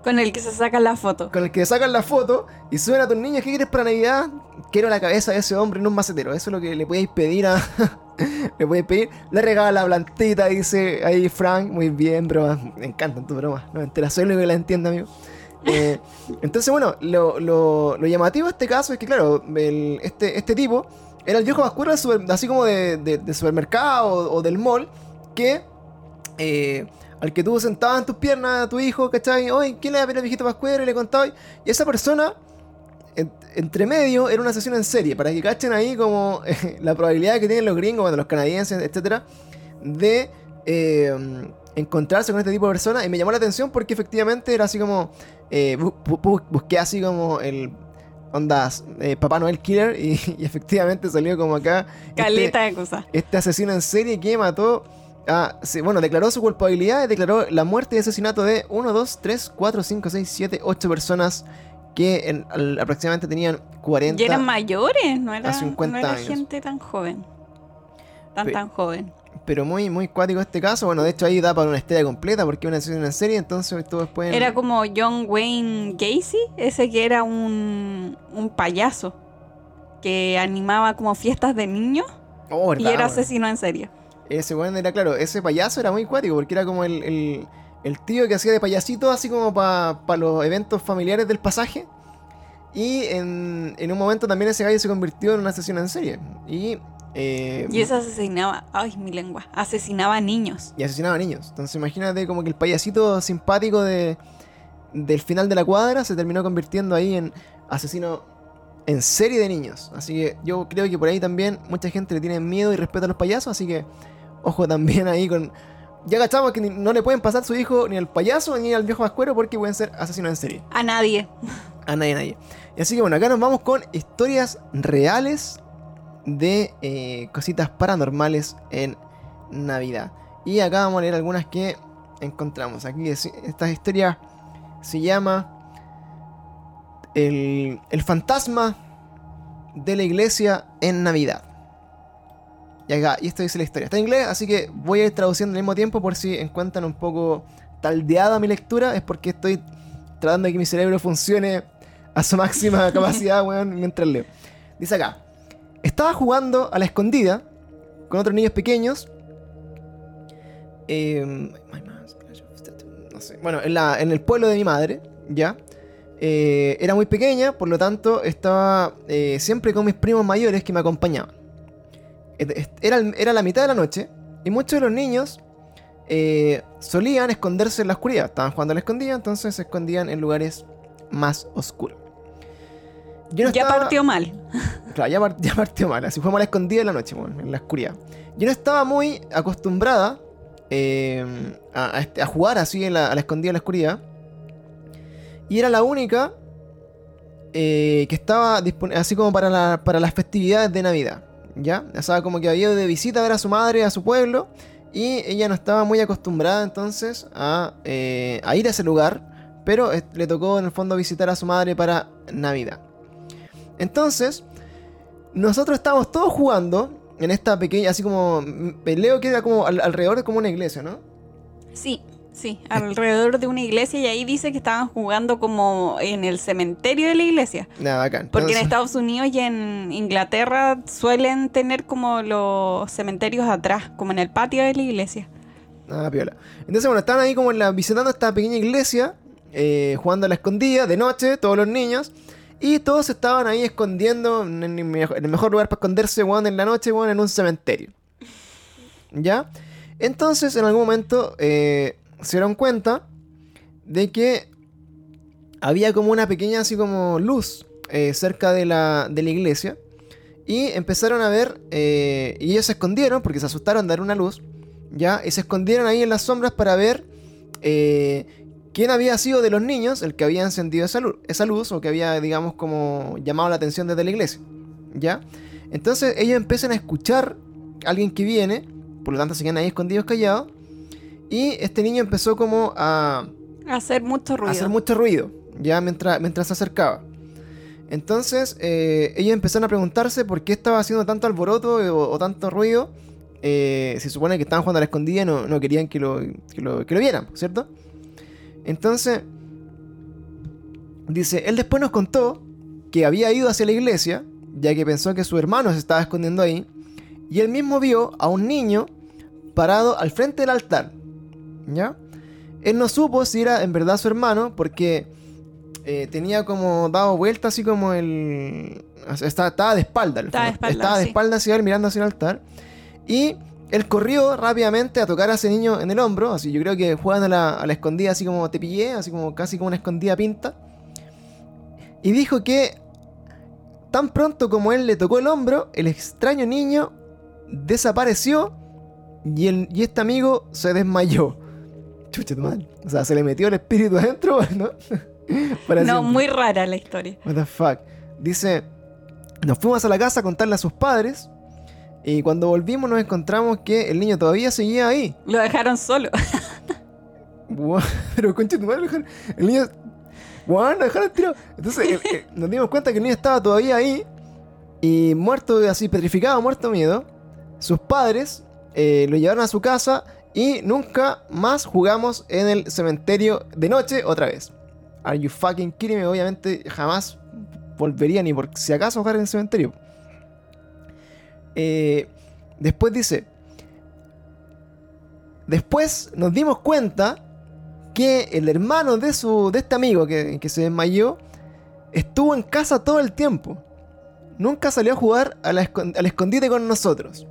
con el que se sacan la foto. Con el que sacan la foto y suben a tus niños, ¿qué quieres para Navidad? Quiero la cabeza de ese hombre en un macetero. Eso es lo que le podéis pedir a. le podéis pedir. Le regala la plantita, dice ahí Frank. Muy bien, broma. Me encantan tus bromas. No entera, soy el único que la entiendo, amigo. Eh, entonces, bueno, lo, lo, llamativo de este caso es que, claro, este, este tipo era el viejo vascuero así como de, de, supermercado o, del mall que. Eh, al que tú sentabas en tus piernas a tu hijo, ¿cachai? Oye, ¿quién le va a pedir al viejito pascuero? Y le contabas. Y esa persona, entre medio, era una sesión en serie, para que cachen ahí como la probabilidad que tienen los gringos, bueno, los canadienses, etcétera, de eh, encontrarse con este tipo de personas. Y me llamó la atención porque efectivamente era así como. Eh, busqué así como el ondas eh, Papá Noel Killer y, efectivamente salió como acá. Caleta de cosas. Este asesino en serie que mató Ah, sí, bueno, declaró su culpabilidad y declaró la muerte y asesinato de 1, 2, 3, 4, 5, 6, 7, 8 personas que aproximadamente tenían 40 Y eran mayores, no era, no era gente tan joven. Tan, tan joven. Pero muy, muy cuático este caso. Bueno, de hecho ahí da para una historia completa porque una sesión en serie, entonces todos pueden... Era como John Wayne Gacy, ese que era un, un payaso que animaba como fiestas de niños oh, y era asesino en serie. Ese weón era, claro, ese payaso era muy cuático porque era como el, tío que hacía de payasito, así como para los eventos familiares del pasaje. Y en, un momento también ese gallo se convirtió en una asesino en serie. Y. Eh, y eso asesinaba. Ay, mi lengua. Asesinaba a niños. Y asesinaba a niños. Entonces imagínate como que el payasito simpático de, del final de la cuadra se terminó convirtiendo ahí en asesino en serie de niños. Así que yo creo que por ahí también mucha gente le tiene miedo y respeto a los payasos. Así que Ojo también ahí con. Ya cachamos que no le pueden pasar su hijo ni al payaso ni al viejo mascuero porque pueden ser asesinos en serie. A nadie. A nadie, a nadie. Y así que bueno, acá nos vamos con historias reales de eh, cositas paranormales en Navidad. Y acá vamos a leer algunas que encontramos. Aquí esta historia se llama El, el fantasma de la iglesia en Navidad. Y acá, y esto dice la historia. Está en inglés, así que voy a ir traduciendo al mismo tiempo por si encuentran un poco taldeada mi lectura. Es porque estoy tratando de que mi cerebro funcione a su máxima capacidad, weón, mientras leo. Dice acá. Estaba jugando a la escondida con otros niños pequeños. Em, no sé. Bueno, en, la- en el pueblo de mi madre, ¿ya? Eh, era muy pequeña, por lo tanto estaba eh, siempre con mis primos mayores que me acompañaban. Era, era la mitad de la noche y muchos de los niños eh, solían esconderse en la oscuridad. Estaban jugando a la escondida, entonces se escondían en lugares más oscuros. Yo no ya estaba- partió mal. Claro, ya, ya partió mal. Así fuimos a la escondida en la noche, en la oscuridad. Yo no estaba muy acostumbrada eh, a, a este- a jugar así en la- a la escondida en la oscuridad. Y era la única eh, que estaba dispon- así como para, la- para las festividades de Navidad. ¿Ya? O sea, como que había ido de visita a ver a su madre, a su pueblo. Y ella no estaba muy acostumbrada entonces a, eh, ir a ese lugar. Pero eh, le tocó en el fondo visitar a su madre para Navidad. Entonces, nosotros estábamos todos jugando en esta pequeña, así como. mm, Leo queda como al- alrededor de como una iglesia, ¿no? Sí, sí, alrededor de una iglesia y ahí dice que estaban jugando como en el cementerio de la iglesia. Nada, bacán. Porque en Estados Unidos y en Inglaterra suelen tener como los cementerios atrás, como en el patio de la iglesia. Ah, piola. Entonces, bueno, estaban ahí como en la, visitando esta pequeña iglesia, eh, jugando a la escondida, de noche, todos los niños. Y todos estaban ahí escondiendo, en, el mejo- en el mejor lugar para esconderse, weón, en la noche, weón, en un cementerio. ¿Ya? Entonces, en algún momento, eh, se dieron cuenta de que había como una pequeña, así como luz, eh, cerca de la, de la iglesia. Y empezaron a ver, eh, y ellos se escondieron porque se asustaron de dar una luz. ¿ya? Y se escondieron ahí en las sombras para ver eh, quién había sido de los niños el que había encendido esa luz, esa luz o que había, digamos, como llamado la atención desde la iglesia, ¿ya? Entonces ellos empiezan a escuchar a alguien que viene, por lo tanto se quedan ahí escondidos callados, y este niño empezó como a, Hacer mucho a ruido. hacer mucho ruido, ya mientras, mientras se acercaba. Entonces eh, ellos empezaron a preguntarse por qué estaba haciendo tanto alboroto eh, o, o tanto ruido. Eh, se supone que estaban jugando a la escondida y no, no querían que lo, que, lo, que lo vieran, ¿cierto? Entonces, dice, él después nos contó que había ido hacia la iglesia, ya que pensó que su hermano se estaba escondiendo ahí, y él mismo vio a un niño parado al frente del altar, ¿ya? Él no supo si era en verdad su hermano, porque eh, tenía como dado vuelta así como el... Estaba, estaba de espalda. Estaba de espalda, Estaba de espalda hacia él, mirando hacia el altar. Y él corrió rápidamente a tocar a ese niño en el hombro. Así yo creo que juegan a la, a la escondida así como te pillé, así como casi como una escondida pinta. Y dijo que tan pronto como él le tocó el hombro, el extraño niño desapareció y, el, y este amigo se desmayó. Chucha. O sea, se le metió el espíritu adentro, ¿no? Para no, siempre. muy rara la historia. What the fuck. Dice, nos fuimos a la casa a contarle a sus padres. Y cuando volvimos nos encontramos que el niño todavía seguía ahí. Lo dejaron solo. Pero concha tu madre, lo dejaron- el niño. Bueno, lo dejaron tirado. Entonces nos dimos cuenta que el niño estaba todavía ahí. Y muerto, así petrificado, muerto miedo. Sus padres eh, lo llevaron a su casa. Y nunca más jugamos en el cementerio de noche otra vez. Are you fucking kidding me? Obviamente jamás volvería ni por si acaso jugar en el cementerio. Eh, después dice. Después nos dimos cuenta que el hermano de su de este amigo que, se desmayó estuvo en casa todo el tiempo. Nunca salió a jugar al escondite con nosotros.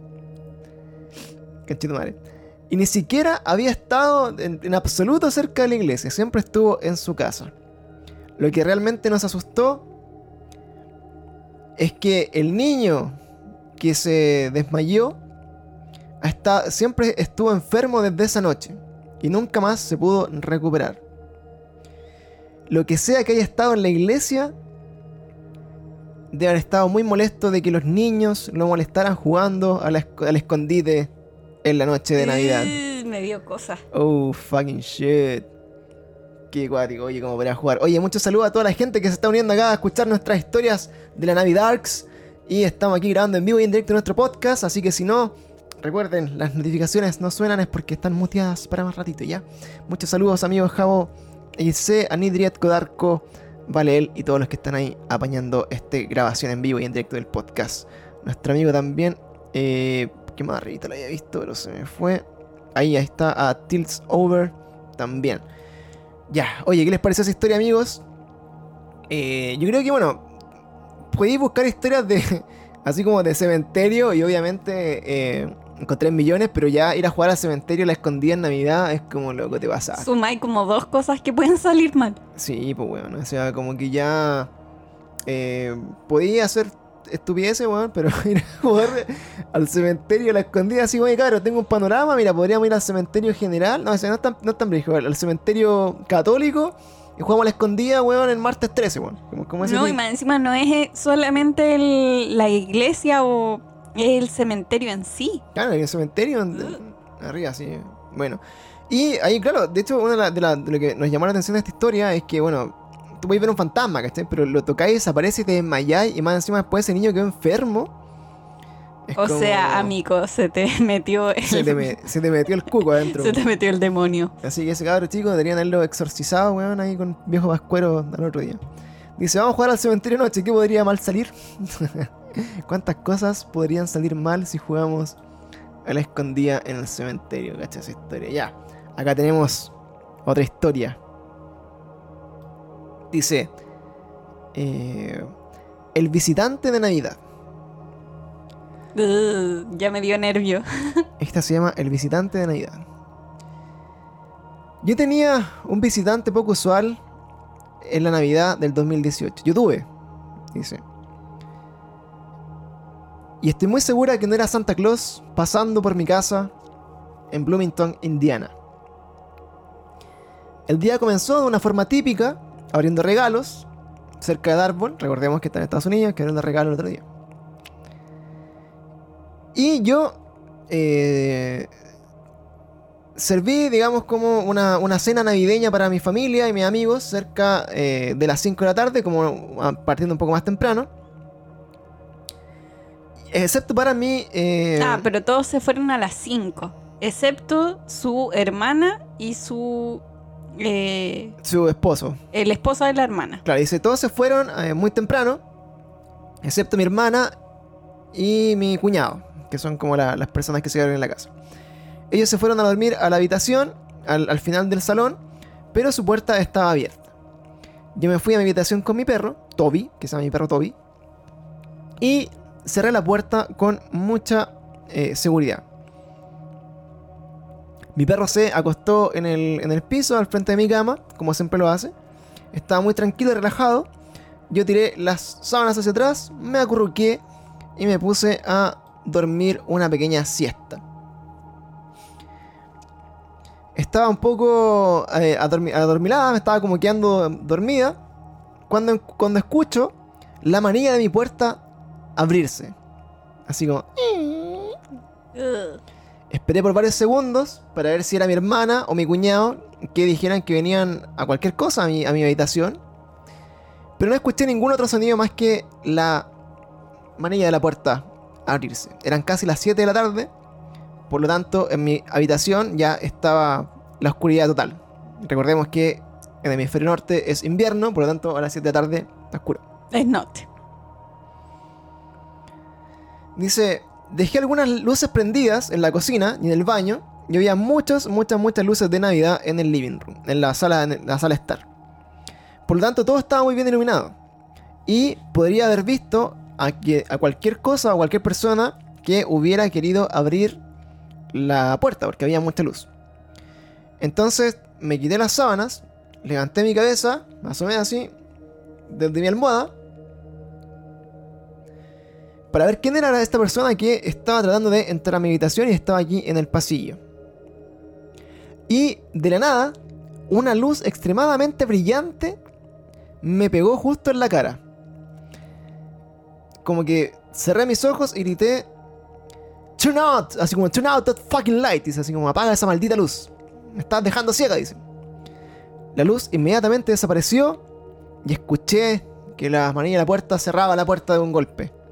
Conchetumare. Y ni siquiera había estado en, absoluto cerca de la iglesia. Siempre estuvo en su casa. Lo que realmente nos asustó es que el niño que se desmayó siempre estuvo enfermo desde esa noche y nunca más se pudo recuperar. Lo que sea que haya estado en la iglesia, debe haber estado muy molesto de que los niños lo molestaran jugando a la esc- al escondite en la noche de Navidad. Me dio cosa. Oh, fucking shit. Qué guático, oye, cómo podría jugar. Oye, muchos saludos a toda la gente que se está uniendo acá a escuchar nuestras historias de la Navidarks. Y estamos aquí grabando en vivo y en directo nuestro podcast, así que si no, recuerden, las notificaciones no suenan es porque están muteadas para más ratito, ¿ya? Muchos saludos amigos Javo, IC, Anidriat, Codarco, Valeel y todos los que están ahí apañando esta grabación en vivo y en directo del podcast. Nuestro amigo también, eh, que más arriba lo había visto, pero se me fue. Ahí, ahí está, a Tilts Over también. Ya, oye, ¿qué les pareció esa historia, amigos? Eh, yo creo que, bueno, podéis buscar historias de, así como de cementerio y obviamente eh, encontré millones, pero ya ir a jugar al cementerio la escondida en Navidad es como lo que te pasa. Sumáis como dos cosas que pueden salir mal. Sí, pues bueno, o sea, como que ya eh, podía hacer estupideces, weón, pero ir a jugar al cementerio a la escondida así, oye, claro, tengo un panorama, mira, podríamos ir al cementerio general, no, no es tan, no es tan brígido, al cementerio católico y jugamos a la escondida, weón, el martes 13, weón. Como, No, y más encima no es eh, solamente el- la iglesia o el cementerio en sí. Claro, el cementerio, en- arriba, sí. Bueno. Y ahí, claro, de hecho, una de, la- de la- de lo que nos llamó la atención de esta historia es que, bueno, tú puedes ver un fantasma, ¿cachai? Pero lo tocáis, desaparece y te desmayáis, y más encima después ese niño quedó enfermo. Es O como- sea, amigo, se te metió el, Se te, me- se te metió el cuco adentro. se te metió el demonio. Así que ese cabro chico deberían haberlo exorcizado, weón, ahí con viejo pascuero al otro día. Dice, vamos a jugar al cementerio noche, ¿qué podría mal salir? ¿Cuántas cosas podrían salir mal si jugamos a la escondida en el cementerio? ¿Cachai esa historia? Ya, acá tenemos otra historia. Dice, eh, el visitante de Navidad. Ya me dio nervio. Esta se llama El visitante de Navidad. Yo tenía un visitante poco usual en la Navidad del 2018. Yo tuve, dice. Y estoy muy segura que no era Santa Claus pasando por mi casa en Bloomington, Indiana. El día comenzó de una forma típica, abriendo regalos cerca del árbol. Recordemos que está en Estados Unidos, que abriendo regalos el otro día. Y yo eh, serví, digamos, como una, una cena navideña para mi familia y mis amigos cerca eh, de las 5 de la tarde, como ah, partiendo un poco más temprano. Excepto para mí... eh, Ah, pero todos se fueron a las 5. Excepto su hermana y su. Eh, su esposo. el esposo de la hermana. Claro, dice, todos se fueron eh, muy temprano, excepto mi hermana y mi cuñado, que son como la- las personas que se quedaron en la casa. Ellos se fueron a dormir a la habitación, al, al final del salón, pero su puerta estaba abierta. Yo me fui a mi habitación con mi perro, Toby, que se llama mi perro Toby, y cerré la puerta con mucha eh, seguridad. Mi perro se acostó en el, en el piso al frente de mi cama, como siempre lo hace. Estaba muy tranquilo y relajado. Yo tiré las sábanas hacia atrás, me acurruqué y me puse a dormir una pequeña siesta. Estaba un poco eh, adormi- adormilada, me estaba como quedando dormida. Cuando, cuando escucho la manilla de mi puerta abrirse. Así como... Esperé por varios segundos para ver si era mi hermana o mi cuñado que dijeran que venían a cualquier cosa a mi, a mi habitación. Pero no escuché ningún otro sonido más que la manilla de la puerta abrirse. Eran casi las 7 de la tarde. Por lo tanto, en mi habitación ya estaba la oscuridad total. Recordemos que en el hemisferio norte es invierno, por lo tanto a las 7 de la tarde está oscuro. Es noche. Dice, dejé algunas luces prendidas en la cocina y en el baño. Y había muchas, muchas, muchas luces de Navidad en el living room, en la sala, en la sala estar. Por lo tanto, todo estaba muy bien iluminado. Y podría haber visto a, cualquier cosa o cualquier persona que hubiera querido abrir la puerta, porque había mucha luz. Entonces me quité las sábanas, levanté mi cabeza, más o menos así, desde mi almohada, para ver quién era esta persona que estaba tratando de entrar a mi habitación y estaba aquí en el pasillo. Y de la nada, una luz extremadamente brillante me pegó justo en la cara. Como que cerré mis ojos y grité Turn out, así como turn out that fucking light, dice así como apaga esa maldita luz. Me estás dejando ciega, dice. La luz inmediatamente desapareció y escuché que la manilla de la puerta cerraba la puerta de un golpe.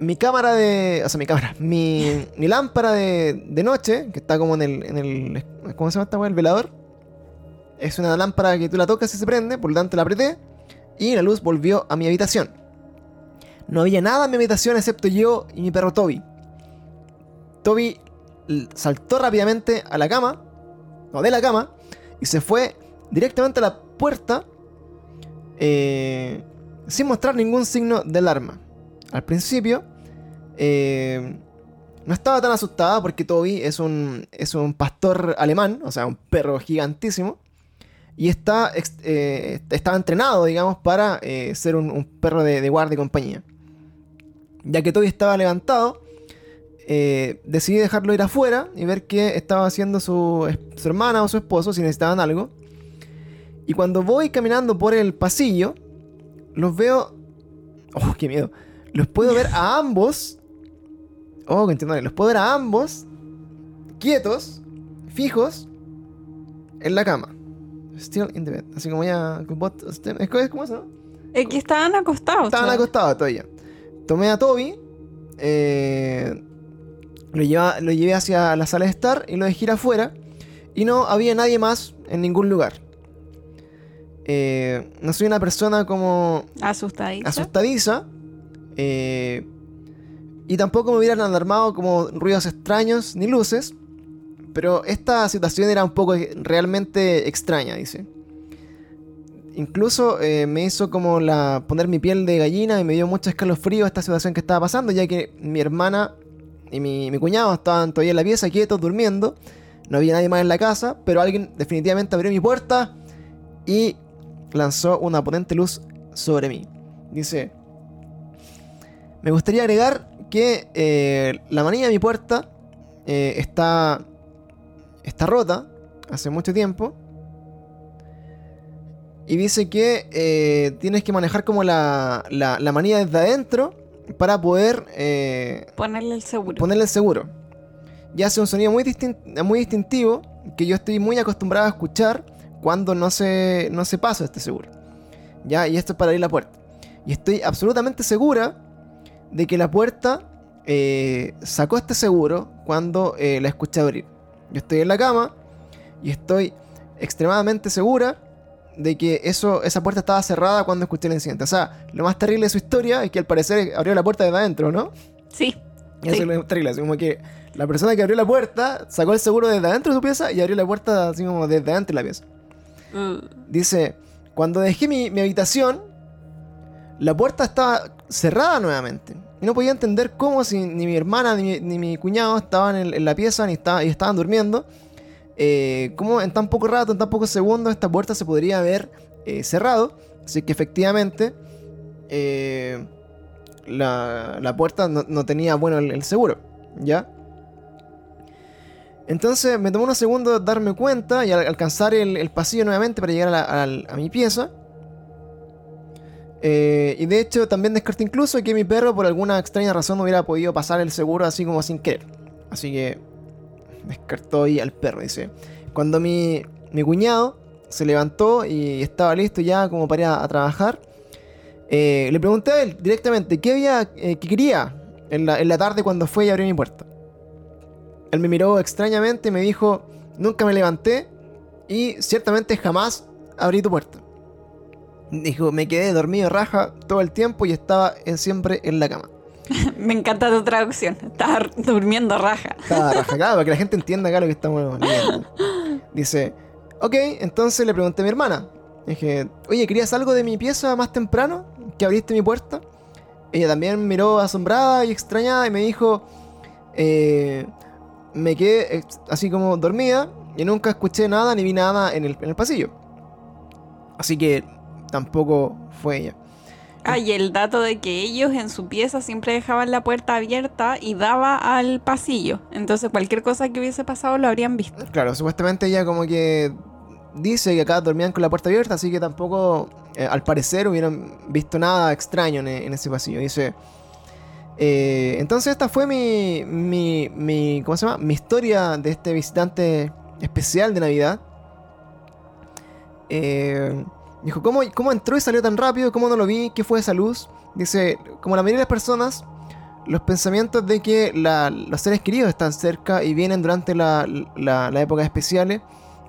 Mi cámara de. O sea, mi cámara. Mi, mi lámpara de, de noche, que está como en el, en el. ¿Cómo se llama esta? El velador. Es una lámpara que tú la tocas y se prende, por lo tanto la apreté. Y la luz volvió a mi habitación. No había nada en mi habitación excepto yo y mi perro Toby. Toby saltó rápidamente a la cama, o de la cama, y se fue directamente a la puerta eh, sin mostrar ningún signo de alarma. Al principio, eh, no estaba tan asustada porque Toby es un, es un pastor alemán, o sea, un perro gigantísimo. Y está, eh, estaba entrenado, digamos, para eh, ser un, perro de, guardia y compañía. Ya que Toby estaba levantado, decidí dejarlo ir afuera y ver qué estaba haciendo su, su hermana o su esposo, si necesitaban algo. Y cuando voy caminando por el pasillo, los veo... ¡Oh, qué miedo! Los puedo ver a ambos. Oh, que entiendo, Los puedo ver a ambos quietos, fijos, en la cama. Still in the bed. Así como ya. Es como es como eso, ¿no? Es que estaban acostados. Estaban ¿sabes? acostados todavía. Tomé a Toby. eh, lo, lleva- lo llevé hacia la sala de estar y lo dejé ir afuera. Y no había nadie más en ningún lugar. Eh, no soy una persona como Asustadiza. asustadiza. Eh, y tampoco me hubieran alarmado como ruidos extraños ni luces. Pero esta situación era un poco realmente extraña, dice. Incluso eh, me hizo como la poner mi piel de gallina y me dio mucho escalofrío esta situación que estaba pasando, ya que mi hermana y mi, mi cuñado estaban todavía en la pieza quietos durmiendo. No había nadie más en la casa, pero alguien definitivamente abrió mi puerta y lanzó una potente luz sobre mí. Dice, me gustaría agregar que eh, la manilla de mi puerta eh, está, está rota hace mucho tiempo. Y dice que eh, tienes que manejar como la, la, la manilla desde adentro para poder Ponerle el seguro. ponerle el seguro. Y hace un sonido muy, distin- muy distintivo que yo estoy muy acostumbrado a escuchar cuando no se, no se pasa este seguro. ¿Ya? Y esto es para abrir la puerta. Y estoy absolutamente segura de que la puerta eh, sacó este seguro cuando eh, la escuché abrir. Yo estoy en la cama y estoy extremadamente segura de que eso, esa puerta estaba cerrada cuando escuché el incidente. O sea, lo más terrible de su historia es que al parecer abrió la puerta desde adentro, ¿no? Sí. Y eso Sí. es lo terrible, así como que la persona que abrió la puerta sacó el seguro desde adentro de su pieza y abrió la puerta así como desde adentro de la pieza. Uh, Dice, cuando dejé mi, mi habitación, la puerta estaba cerrada nuevamente. Y no podía entender cómo si ni mi hermana ni mi, cuñado estaban en, la pieza ni y estaban durmiendo. eh, cómo en tan poco rato, en tan pocos segundos, esta puerta se podría haber eh, cerrado. Así que efectivamente eh, la, la puerta no, tenía bueno el, seguro. ¿Ya? Entonces me tomó unos segundos darme cuenta y al- alcanzar el, pasillo nuevamente para llegar a mi pieza. Eh, y de hecho también descarté incluso que mi perro por alguna extraña razón no hubiera podido pasar el seguro así como sin querer. Así que descartó ahí al perro, dice. Cuando mi, mi cuñado se levantó y estaba listo ya como para ir a, trabajar, eh, le pregunté a él directamente qué había, eh, qué quería en la, en la tarde cuando fue y abrió mi puerta. Él me miró extrañamente y me dijo, nunca me levanté y ciertamente jamás abrí tu puerta. Dijo, me quedé dormido raja todo el tiempo y estaba eh, siempre en la cama. me encanta tu traducción. Estás durmiendo raja. Estaba raja acá para que la gente entienda acá lo que estamos leyendo. Dice, ok, entonces le pregunté a mi hermana. Dije, oye, ¿querías algo de mi pieza más temprano? ¿Que abriste mi puerta? Ella también miró asombrada y extrañada y me dijo, eh, me quedé ex- así como dormida y nunca escuché nada ni vi nada en el, en el pasillo. Así que tampoco fue ella. Ah, y el dato de que ellos en su pieza siempre dejaban la puerta abierta y daba al pasillo. Entonces cualquier cosa que hubiese pasado lo habrían visto. Claro, supuestamente ella como que dice que acá dormían con la puerta abierta, así que tampoco, eh, al parecer, hubieran visto nada extraño en, en ese pasillo. Dice... eh, entonces esta fue mi, mi, mi, ¿cómo se llama? Mi historia de este visitante especial de Navidad. Eh, dijo, ¿cómo, ¿cómo entró y salió tan rápido? ¿Cómo no lo vi? ¿Qué fue esa luz? Dice, como la mayoría de las personas, los pensamientos de que los seres queridos están cerca y vienen durante la, la, época especiales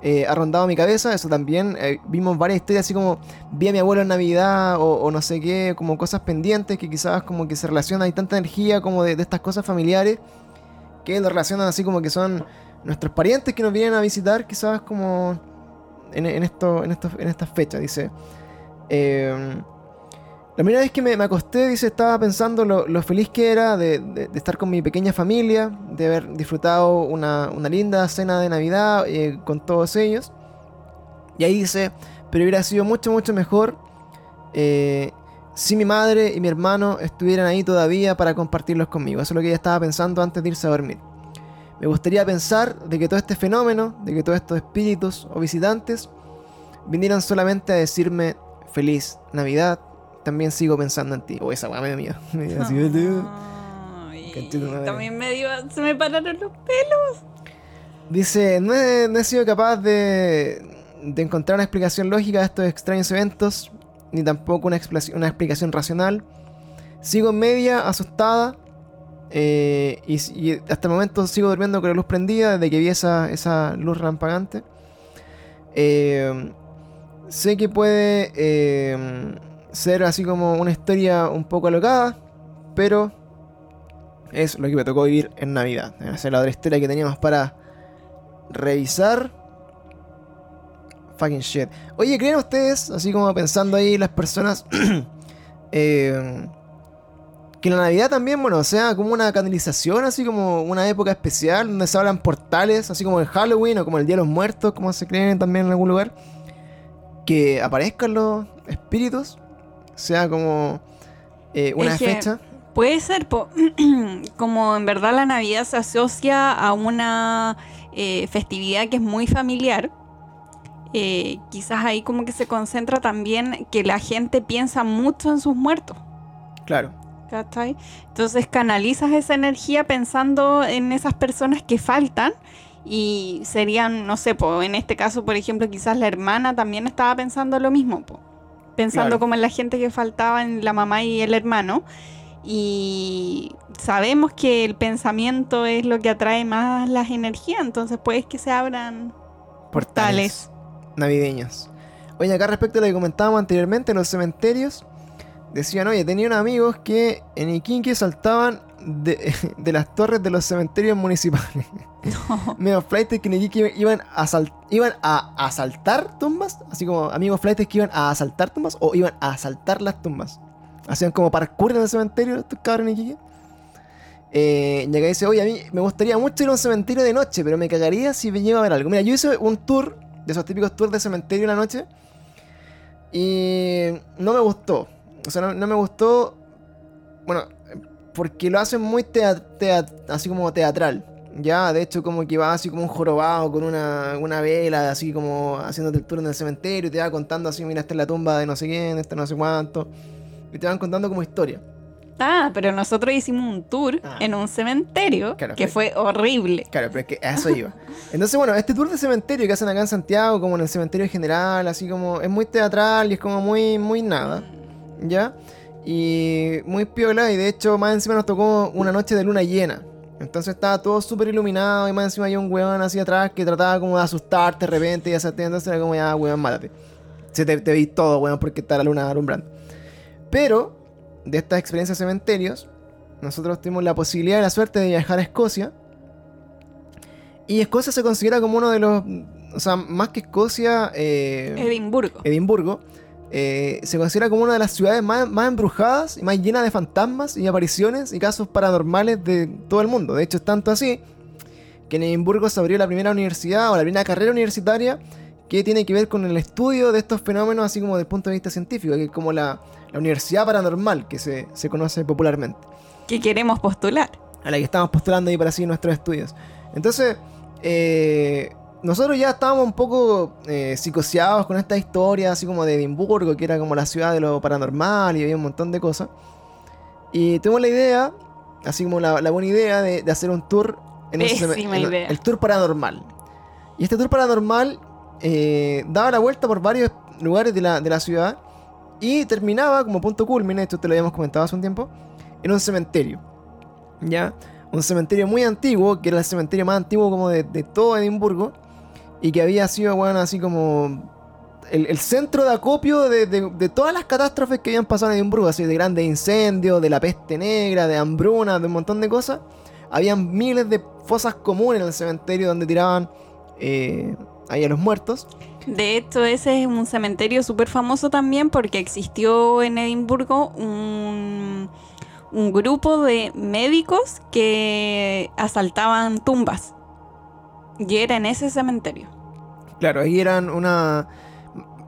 eh, ha rondado mi cabeza. Eso también. eh, vimos varias historias así como vi a mi abuelo en Navidad o, o no sé qué, como cosas pendientes que quizás como que se relacionan. Hay tanta energía como de, de estas cosas familiares que lo relacionan así como que son nuestros parientes que nos vienen a visitar, quizás como en, en, en, estas fechas. Dice. eh, la primera vez que me, acosté, dice, estaba pensando lo, lo feliz que era de, estar con mi pequeña familia, de haber disfrutado una, una linda cena de Navidad eh, con todos ellos. Y ahí dice, pero hubiera sido mucho, mucho mejor eh, si mi madre y mi hermano estuvieran ahí todavía para compartirlos conmigo. Eso es lo que ella estaba pensando antes de irse a dormir. Me gustaría pensar de que todo este fenómeno, de que todos estos espíritus o visitantes vinieran solamente a decirme feliz Navidad. También sigo pensando en ti. O esa Ay, Conche tu madre. también me dio, se me pararon los pelos. Dice, no he, no he sido capaz de, de encontrar una explicación lógica a estos extraños eventos, ni tampoco una, una explicación racional. Sigo media asustada eh, y, hasta el momento sigo durmiendo con la luz prendida desde que vi esa, esa luz rampagante. Eh, sé que puede eh, ser así como una historia un poco alocada, pero es lo que me tocó vivir en Navidad. Esa es la otra historia que teníamos para revisar. Fucking shit. Oye, ¿creen ustedes, así como pensando ahí las personas, eh, que la Navidad también, bueno, sea como una canalización, así como una época especial donde se hablan portales, así como el Halloween o como el Día de los Muertos, como se creen también en algún lugar, que aparezcan los espíritus, sea como eh, una Es fecha. Puede ser, po- como en verdad la Navidad se asocia a una eh, festividad que es muy familiar. eh, quizás ahí como que se concentra también que la gente piensa mucho en sus muertos. Claro, ¿cachai? Entonces canalizas esa energía pensando en esas personas que faltan y serían, no sé, po, en este caso, por ejemplo, quizás la hermana también estaba pensando lo mismo, po, pensando Claro. como en la gente que faltaba, en la mamá y el hermano. Y sabemos que el pensamiento es lo que atrae más las energías, entonces puede que se abran portales. navideños. Oye, acá respecto a lo que comentábamos anteriormente, los cementerios, decían, oye, tenían amigos que en Iquique saltaban de, de las torres de los cementerios municipales. Medio flightes que en Iquique iban a, sal- iban a asaltar tumbas, así como amigos flightes que iban a asaltar tumbas o iban a asaltar las tumbas. Hacían como parkour en el cementerio estos cabros en Iquique. Eh, y acá dice, oye, a mí me gustaría mucho ir a un cementerio de noche, pero me cagaría si me llego a ver algo. Mira, yo hice un tour, de esos típicos tours de cementerio en la noche, y no me gustó. O sea, no, no me gustó, bueno, porque lo hacen muy tea- tea- así como teatral. Ya, de hecho, como que va así como un jorobado con una, una vela, así como haciéndote el tour en el cementerio y te va contando así, mira, esta es la tumba de no sé quién, esta no sé cuánto. Y te van contando como historia. Ah, pero nosotros hicimos un tour Ah. en un cementerio Claro, que fue- fue horrible. Claro, pero es que a eso iba. Entonces, bueno, este tour de cementerio que hacen acá en Santiago, como en el cementerio general, así como es muy teatral y es como muy, muy nada, ¿ya? Y muy piola, y de hecho, más encima nos tocó una noche de luna llena. Entonces estaba todo súper iluminado, y más encima había un weón así atrás que trataba como de asustarte de repente y hacerte, entonces era como, ya, weón, mátate. Se te, te vi todo, weón, porque está la luna alumbrando. Pero, de estas experiencias de cementerios, nosotros tuvimos la posibilidad y la suerte de viajar a Escocia. Y Escocia se considera como uno de los. O sea, más que Escocia, eh, Edimburgo. Edimburgo, eh, se considera como una de las ciudades más, más embrujadas y más llenas de fantasmas y apariciones y casos paranormales de todo el mundo. De hecho, es tanto así que en Edimburgo se abrió la primera universidad o la primera carrera universitaria que tiene que ver con el estudio de estos fenómenos, así como desde el punto de vista científico, que es como la, la universidad paranormal que se, se conoce popularmente Que queremos postular. a la que estamos postulando ahí para seguir nuestros estudios. Entonces, eh, nosotros ya estábamos un poco eh, psicoseados con esta historia, así como de Edimburgo, que era como la ciudad de lo paranormal y había un montón de cosas. Y tuvimos la idea, así como la, la buena idea, de, de hacer un tour en un en- idea. el tour paranormal. Y este tour paranormal eh, daba la vuelta por varios lugares de la, de la ciudad y terminaba como punto culmine, esto te lo habíamos comentado hace un tiempo, en un cementerio. ¿ya? Un cementerio muy antiguo, que era el cementerio más antiguo como de, de todo Edimburgo, y que había sido, bueno, así como el, centro de acopio de, todas las catástrofes que habían pasado en Edimburgo, así de grandes incendios, de la peste negra, de hambruna, de un montón de cosas. Habían miles de fosas comunes en el cementerio donde tiraban eh, ahí a los muertos. De hecho, ese es un cementerio súper famoso también porque existió en Edimburgo un grupo de médicos que asaltaban tumbas. Y era en ese cementerio. Claro, ahí eran una...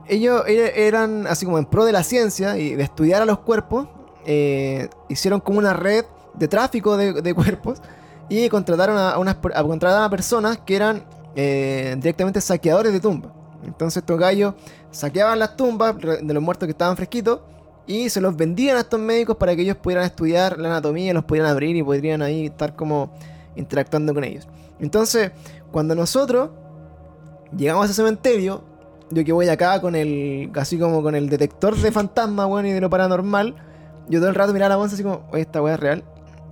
Ellos eran así como en pro de la ciencia y de estudiar a los cuerpos. eh, hicieron como una red de tráfico de, cuerpos y contrataron a, unas, a, contrataron a personas que eran eh, directamente saqueadores de tumbas. Entonces estos gallos saqueaban las tumbas de los muertos que estaban fresquitos y se los vendían a estos médicos para que ellos pudieran estudiar la anatomía, los pudieran abrir y podrían ahí estar como interactuando con ellos. Entonces, cuando nosotros llegamos a ese cementerio, yo que voy acá con el, así como con el detector de fantasmas, bueno, y de lo paranormal, yo todo el rato miraba a la Monza así como, oye, esta weá es real,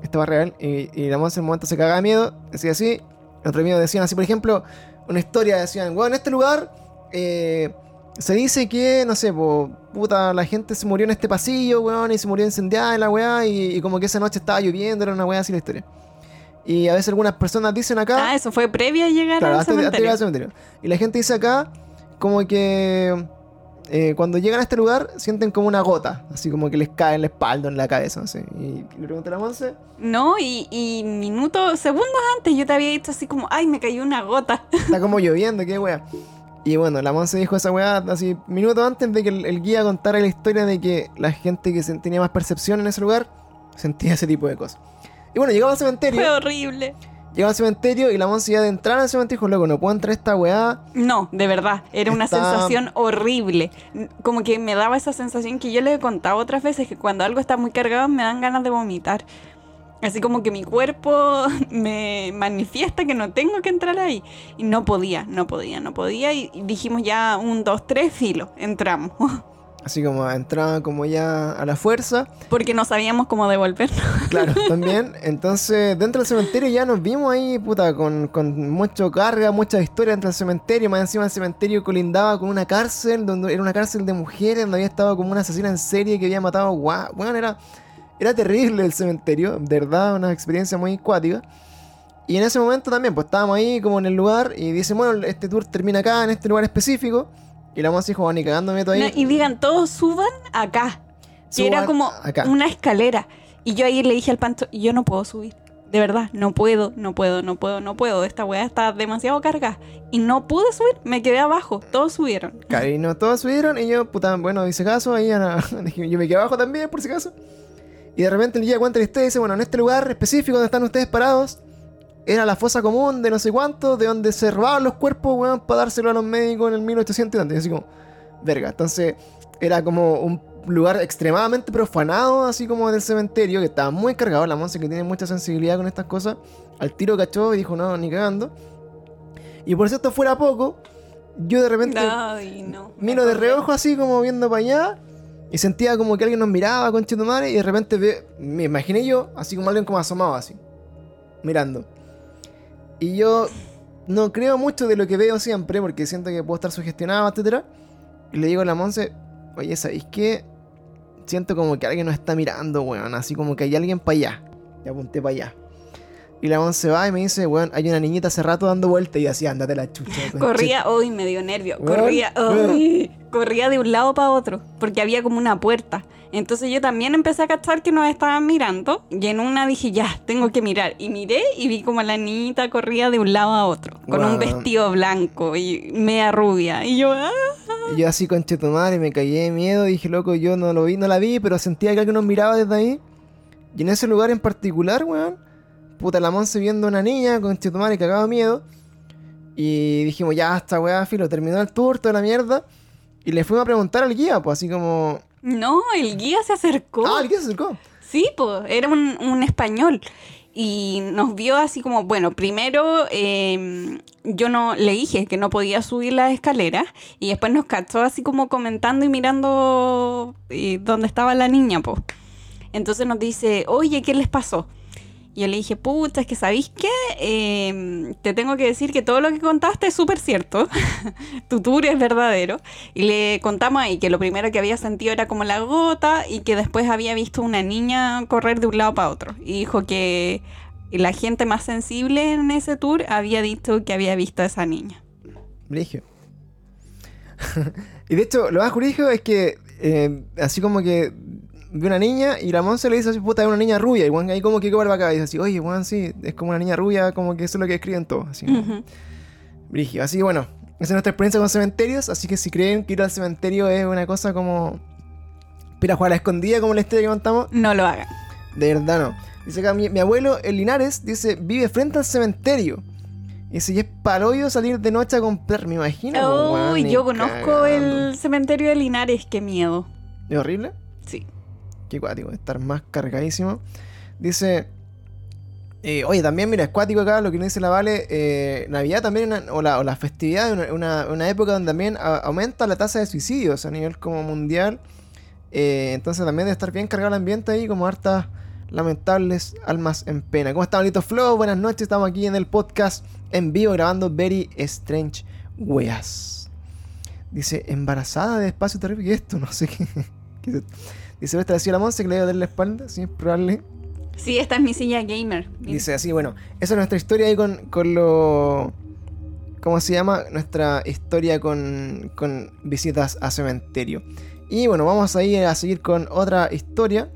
esta weá es real, y, y la Monza en un momento se cagaba de miedo, decía así, en otro miedo decían así, por ejemplo, una historia, decían, bueno, en este lugar, eh, se dice que, no sé, po, puta, la gente se murió en este pasillo, weón, y se murió incendiada en la weá, y, y como que esa noche estaba lloviendo, era una weá así la historia. Y a veces algunas personas dicen acá... Ah, eso fue previo a llegar Claro, al de, antes de llegar cementerio. al cementerio. Y la gente dice acá, como que eh, cuando llegan a este lugar sienten como una gota, así como que les cae en la espalda, en la cabeza. Y le pregunté a la Monse, No, y, y minutos, segundos antes yo te había dicho así como, ay, me cayó una gota. está como lloviendo, qué wea. Y bueno, la Monse dijo esa weá así minutos antes de que el, el guía contara la historia de que la gente que tenía más percepción en ese lugar sentía ese tipo de cosas. Y bueno, llegamos al cementerio, Fue horrible. llegamos al cementerio y la Monse ya de entrar al cementerio dijo, loco, no puedo entrar a esta weá. No, de verdad, era una Está- sensación horrible. Como que me daba esa sensación que yo le he contado otras veces, que cuando algo está muy cargado me dan ganas de vomitar. Así como que mi cuerpo me manifiesta que no tengo que entrar ahí. Y no podía, no podía, no podía. Y y dijimos ya un, dos, tres, filo, entramos. Así como entraba como ya a la fuerza. Porque no sabíamos cómo devolvernos. Claro, también. Entonces, dentro del cementerio ya nos vimos ahí, puta, con, con mucho carga, mucha historia dentro del cementerio. Más encima el cementerio colindaba con una cárcel, donde era una cárcel de mujeres, donde había estado como una asesina en serie que había matado guau. Bueno, era, era terrible el cementerio, de verdad, una experiencia muy cuática. Y en ese momento también, pues estábamos ahí como en el lugar y dice, bueno, este tour termina acá, en este lugar específico. Y la moza dijo, ni cagando me meto ahí. No, y digan, todos suban acá. Que era Suban como acá. una escalera. Y yo ahí le dije al pancho, yo no puedo subir. De verdad, no puedo, no puedo, no puedo, no puedo. Esta weá está demasiado cargada. Y no pude subir, me quedé abajo. Todos subieron. Claro, y no todos subieron y yo, puta, bueno, hice caso, ahí yo me quedé abajo también, por si acaso. Y de repente el guía cuenta la historia y dice, bueno, en este lugar específico donde están ustedes parados, era la fosa común de no sé cuánto, de donde se robaban los cuerpos, weón, para dárselo a los médicos en el 1800 y tanto. Y así como, verga, entonces era como un lugar extremadamente profanado, así como del cementerio, que estaba muy cargado, la Monse que tiene mucha sensibilidad con estas cosas, al tiro cachó y dijo, no, ni cagando. Y por si esto fuera poco, yo de repente Ay, no. miro de reojo así como viendo para allá y sentía como que alguien nos miraba con madre y de repente ve, me imaginé yo así como alguien como asomado así mirando y yo no creo mucho de lo que veo siempre porque siento que puedo estar sugestionado etcétera. Y le digo a la Monse oye ¿sabéis qué? siento como que alguien nos está mirando weón así como que hay alguien para allá y apunté para allá y la Monse va y me dice, weón, hay una niñita hace rato dando vueltas y así, ándate la chucha. Corría, hoy me dio nervio. Weón, Corría, weón. ay, corría de un lado para otro, porque había como una puerta. Entonces yo también empecé a cachar que nos estaban mirando, y en una dije, ya, tengo que mirar. Y miré y vi como la niñita corría de un lado a otro, con un vestido blanco y media rubia. Y yo, ah. Y yo así con madre me caí de miedo, dije, loco, yo no lo vi, no la vi, pero sentía que alguien nos miraba desde ahí. Y en ese lugar en particular, weón, puta la Monse viendo a una niña con madre cagado de miedo. Y dijimos, ya, esta weá, filo, terminó el tour, toda la mierda. Y le fuimos a preguntar al guía, pues así como. No, el guía se acercó. Ah, el guía se acercó. Sí, pues era un, un español. Y nos vio así como, bueno, primero eh, yo no le dije que no podía subir las escaleras y después nos cachó así como comentando y mirando eh, dónde estaba la niña, pues. Entonces nos dice, oye, ¿qué les pasó? Y yo le dije, pucha, es que ¿sabéis qué? Eh, te tengo que decir que todo lo que contaste es súper cierto. tu tour es verdadero. Y le contamos ahí que lo primero que había sentido era como la gota y que después había visto una niña correr de un lado para otro. Y dijo que la gente más sensible en ese tour había dicho que había visto a esa niña. Y de hecho, lo más curioso es que, eh, así como que ve una niña y la se le dice así, puta, es una niña rubia. Y Juan ahí como que para acá y dice así, oye, Juan, sí, es como una niña rubia, como que eso es lo que escriben todos. Así, Brigio. Así que bueno, esa es nuestra experiencia con cementerios. Así que si creen que ir al cementerio es una cosa como. Pira jugar a la escondida, como la historia que contamos. No lo hagan. De verdad no. Dice acá, mi, mi abuelo, el Linares, dice, vive frente al cementerio. Y si es palollo salir de noche a comprar, me imagino. Uy, yo conozco el cementerio de Linares, qué miedo. ¿Es horrible? Sí. Qué cuático, estar más cargadísimo. Dice. Eh, oye, también, mira, es cuático acá lo que dice la Vale. Eh, Navidad también, o, la, o las festividades, una, una, época donde también aumenta la tasa de suicidios a nivel como mundial. Eh, entonces también debe estar bien cargado el ambiente ahí, como hartas lamentables almas en pena. ¿Cómo está, bonito Flow? Buenas noches, estamos aquí en el podcast en vivo grabando Very Strange Weas. Dice, embarazada de espacio terrible. ¿Qué es esto? No sé qué. ¿Qué es Dice, ¿esta decía la Monse que le iba a dar la espalda? Sí, es probable. Sí, esta es mi silla gamer. Dice así, bueno, esa es nuestra historia ahí con, con lo... ¿Cómo se llama? Nuestra historia con, con visitas a cementerio. Y bueno, vamos a ir a seguir con otra historia.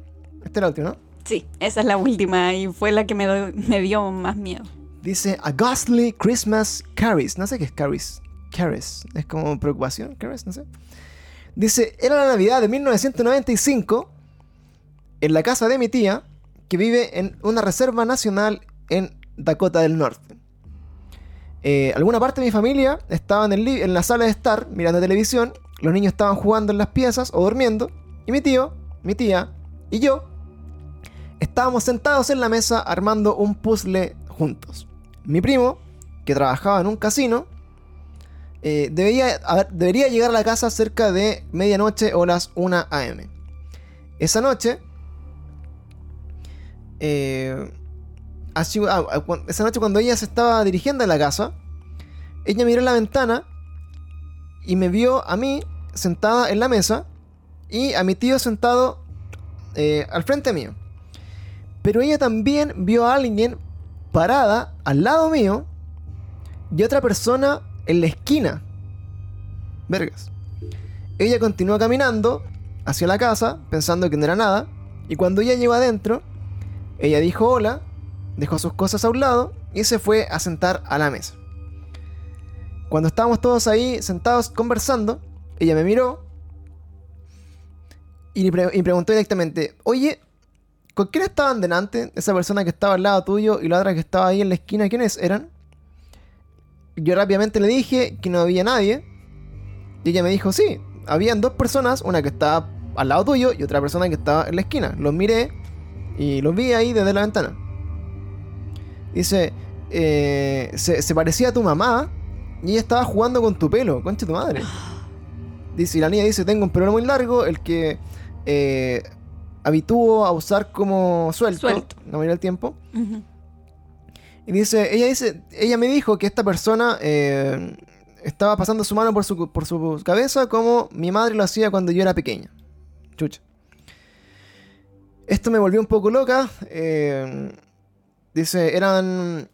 Esta es la última, ¿no? Sí, esa es la última y fue la que me, me dio más miedo. Dice A Ghostly Christmas Caris. No sé qué es Caris. Caris. Es como preocupación. Caris, no sé. Dice, era la Navidad de 1995 en la casa de mi tía, que vive en una reserva nacional en Dakota del Norte. Eh, alguna parte de mi familia estaba en, en la sala de estar mirando televisión, los niños estaban jugando en las piezas o durmiendo, y mi tío, mi tía y yo estábamos sentados en la mesa armando un puzzle juntos. Mi primo, que trabajaba en un casino, eh, debería, debería llegar a la casa cerca de medianoche o las 1 am. Esa noche, eh, ah, ah, esa noche cuando ella se estaba dirigiendo a la casa, ella miró la ventana y me vio a mí sentada en la mesa y a mi tío sentado eh, al frente mío. Pero ella también vio a alguien parada al lado mío y otra persona en la esquina. Vergas. Ella continuó caminando hacia la casa, pensando que no era nada, y cuando ella llegó adentro, ella dijo hola, dejó sus cosas a un lado y se fue a sentar a la mesa. Cuando estábamos todos ahí sentados conversando, ella me miró y, pre preguntó directamente, oye, ¿con quién estaban delante? Esa persona que estaba al lado tuyo y la otra que estaba ahí en la esquina, ¿quiénes eran? Yo rápidamente le dije que no había nadie. Y ella me dijo, sí, habían dos personas, una que estaba al lado tuyo y otra persona que estaba en la esquina. Los miré y los vi ahí desde la ventana. Dice, eh, se, parecía a tu mamá y ella estaba jugando con tu pelo, concha tu madre. Dice, y la niña dice, tengo un pelo muy largo, el que eh, habitúo a usar como suelto, suelto. no me el tiempo. Y dice, ella dice, ella me dijo que esta persona eh, estaba pasando su mano por su, por su cabeza como mi madre lo hacía cuando yo era pequeña. Chucha. Esto me volvió un poco loca. Eh, dice, eran...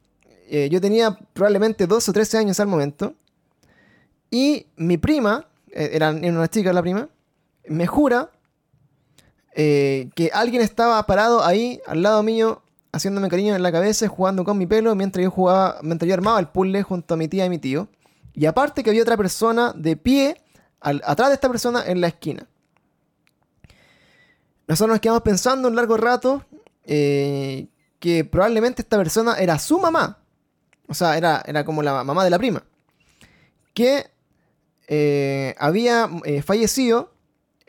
Eh, yo tenía probablemente 12 o 13 años al momento. Y mi prima, era, una chica la prima, me jura que alguien estaba parado ahí al lado mío haciéndome cariño en la cabeza, jugando con mi pelo mientras yo jugaba, mientras yo armaba el puzzle junto a mi tía y mi tío. Y aparte que había otra persona de pie atrás de esta persona en la esquina. Nosotros nos quedamos pensando un largo rato eh, que probablemente esta persona era su mamá. O sea, era, era como la mamá de la prima. Que eh, había eh, fallecido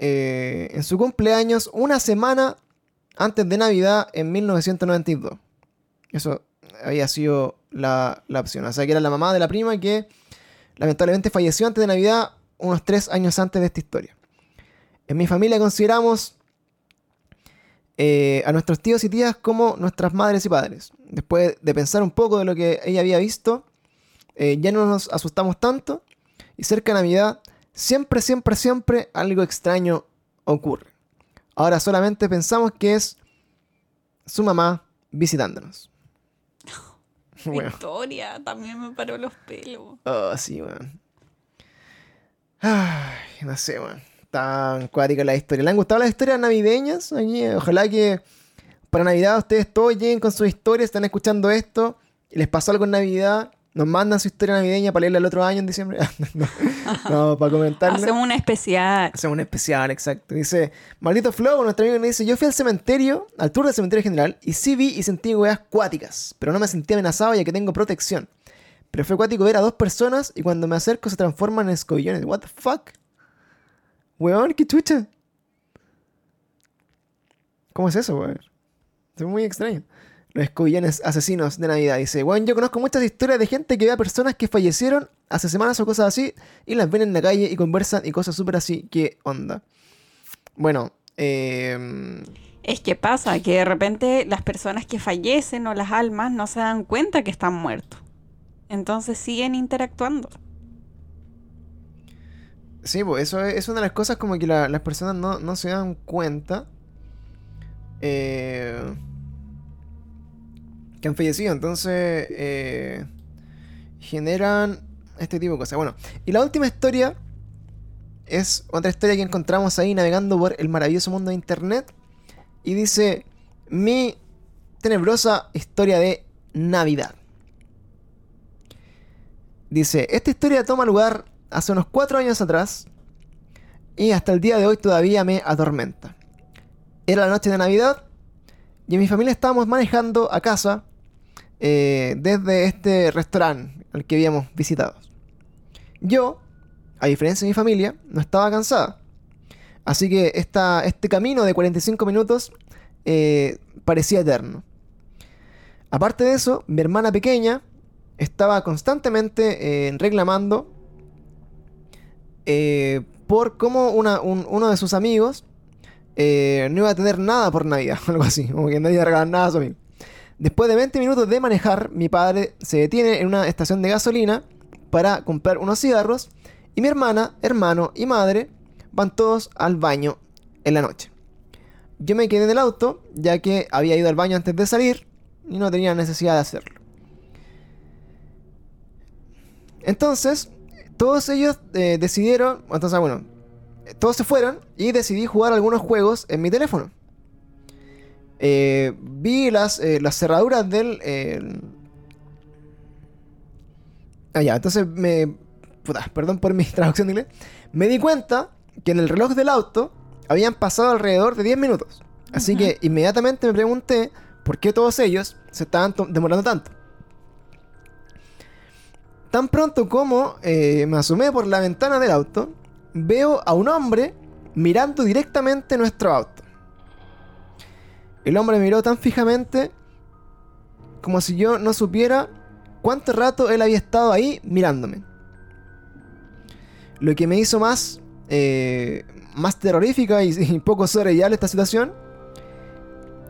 en su cumpleaños una semana antes de Navidad en 1992. Eso había sido la, opción. O sea, que era la mamá de la prima que lamentablemente falleció antes de Navidad, unos tres años antes de esta historia. En mi familia consideramos eh, a nuestros tíos y tías como nuestras madres y padres. Después de pensar un poco de lo que ella había visto, eh, ya no nos asustamos tanto y cerca de Navidad siempre, siempre, siempre algo extraño ocurre. Ahora solamente pensamos que es su mamá visitándonos. Bueno. Victoria, también me paró los pelos. Oh, sí, weón. Ay, no sé, weón. Tan cuática la historia. ¿Le han gustado las historias navideñas? Ojalá que para Navidad ustedes todos lleguen con sus historias, están escuchando esto y les pasó algo en Navidad nos mandan su historia navideña para leerla el otro año en diciembre. no, para comentarla. Hacemos una especial. Hacemos una especial, exacto. Dice, maldito Flow, nuestro amigo me dice, yo fui al cementerio, al tour del cementerio general, y sí vi y sentí weas cuáticas, pero no me sentí amenazado ya que tengo protección. Pero fue cuático ver a dos personas y cuando me acerco se transforman en escobillones. What the fuck? Weón, qué chucha. ¿Cómo es eso, weón? Es muy extraño los escobillones asesinos de Navidad. Dice, bueno, yo conozco muchas historias de gente que ve a personas que fallecieron hace semanas o cosas así y las ven en la calle y conversan y cosas súper así. ¿Qué onda? Bueno, eh... Es que pasa que de repente las personas que fallecen o las almas no se dan cuenta que están muertos. Entonces siguen interactuando. Sí, pues eso es, una de las cosas como que las personas no, no se dan cuenta. Eh que han fallecido. Entonces, eh, generan este tipo de cosas. Bueno, y la última historia es otra historia que encontramos ahí navegando por el maravilloso mundo de Internet. Y dice, mi tenebrosa historia de Navidad. Dice, esta historia toma lugar hace unos cuatro años atrás y hasta el día de hoy todavía me atormenta. Era la noche de Navidad y en mi familia estábamos manejando a casa eh, desde este restaurante al que habíamos visitado. Yo, a diferencia de mi familia, no estaba cansada. Así que este camino de 45 minutos eh, parecía eterno. Aparte de eso, mi hermana pequeña estaba constantemente eh, reclamando por cómo uno de sus amigos no iba a tener nada por Navidad, algo así, como que nadie iba nada a su amigo. Después de 20 minutos de manejar, mi padre se detiene en una estación de gasolina para comprar unos cigarros y mi hermana, hermano y madre van todos al baño en la noche. Yo me quedé en el auto ya que había ido al baño antes de salir y no tenía necesidad de hacerlo. Entonces, todos ellos eh, decidieron, entonces bueno, todos se fueron y decidí jugar algunos juegos en mi teléfono. Eh, vi las, eh, las cerraduras del... Ah, ya, entonces me... perdón por mi traducción de inglés. Me di cuenta que en el reloj del auto habían pasado alrededor de 10 minutos. Así que inmediatamente me pregunté por qué todos ellos se estaban demorando tanto. Tan pronto como eh, me asomé por la ventana del auto, veo a un hombre mirando directamente nuestro auto. El hombre me miró tan fijamente como si yo no supiera cuánto rato él había estado ahí mirándome. Lo que me hizo más, eh, más terrorífica y, y poco sobrellevable esta situación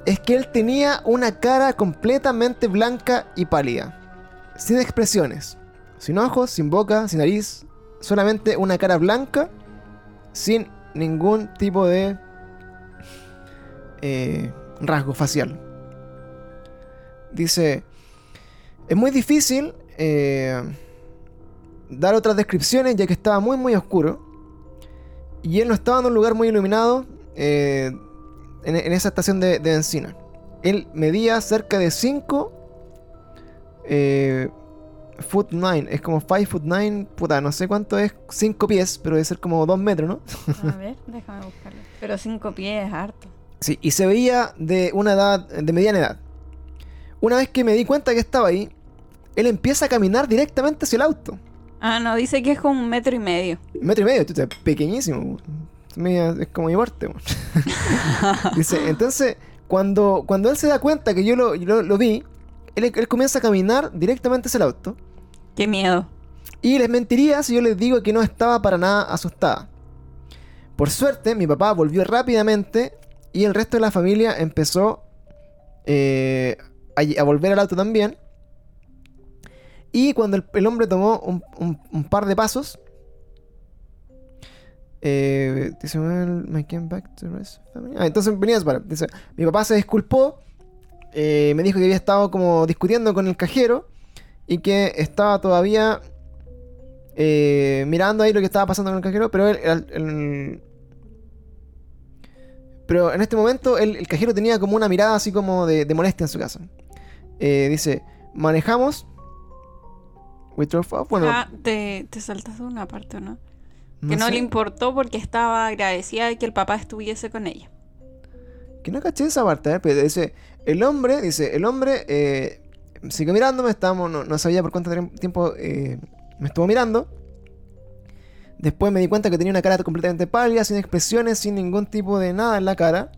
es que él tenía una cara completamente blanca y pálida, sin expresiones, sin ojos, sin boca, sin nariz, solamente una cara blanca, sin ningún tipo de eh, rasgo facial. Dice, es muy difícil eh, dar otras descripciones ya que estaba muy muy oscuro. Y él no estaba en un lugar muy iluminado eh, en, esa estación de, de, benzina. Él medía cerca de 5 eh, foot 9. Es como 5 foot 9. Puta, no sé cuánto es 5 pies, pero debe ser como 2 metros, ¿no? A ver, déjame buscarlo. Pero 5 pies es harto. Sí, y se veía de una edad, de mediana edad. Una vez que me di cuenta que estaba ahí, él empieza a caminar directamente hacia el auto. Ah, no, dice que es como un metro y medio. Un metro y medio, tú pequeñísimo. Es como mi porte. dice, entonces, cuando, cuando él se da cuenta que yo lo, lo, vi, él, él, comienza a caminar directamente hacia el auto. Qué miedo. Y les mentiría si yo les digo que no estaba para nada asustada. Por suerte, mi papá volvió rápidamente Y el resto de la familia empezó eh, a, volver al auto también. Y cuando el, hombre tomó un, par de pasos, eh, dice, well. Ah, entonces venía para. Dice, mi papá se disculpó, eh, me dijo que había estado como discutiendo con el cajero y que estaba todavía eh, mirando ahí lo que estaba pasando con el cajero, pero él, pero en este momento el, el cajero tenía como una mirada así como de, de molestia en su casa. Eh, dice, manejamos. Bueno, Ah, te, te saltaste una parte, ¿o ¿no? no que no sé. le importó porque estaba agradecida de que el papá estuviese con ella. Que no caché esa parte, ¿eh? Pero dice, el hombre, dice, el hombre eh, siguió mirándome, estábamos, no, no sabía por cuánto tiemp- tiempo eh, me estuvo mirando. Después me di cuenta que tenía una cara completamente pálida, sin expresiones, sin ningún tipo de nada en la cara.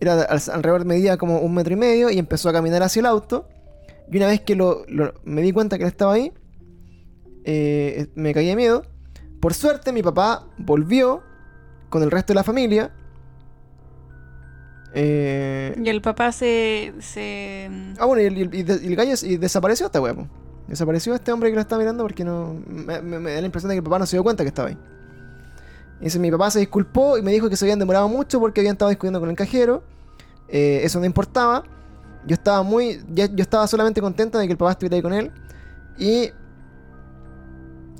Era al- alrededor medía como un metro y medio y empezó a caminar hacia el auto. Y una vez que lo, lo- me di cuenta que él estaba ahí, eh, me caí de miedo. Por suerte mi papá volvió con el resto de la familia. Eh, Y el papá se... se Ah, bueno, y el, y el- y el gallo y desapareció esta po. Desapareció este hombre que lo estaba mirando porque no. Me, me- me da la impresión de que el papá no se dio cuenta que estaba ahí. Y dice, mi papá se disculpó y me dijo que se habían demorado mucho porque habían estado discutiendo con el cajero. Eh, eso no importaba. Yo estaba muy. ya- yo estaba solamente contenta de que el papá estuviera ahí con él. Y.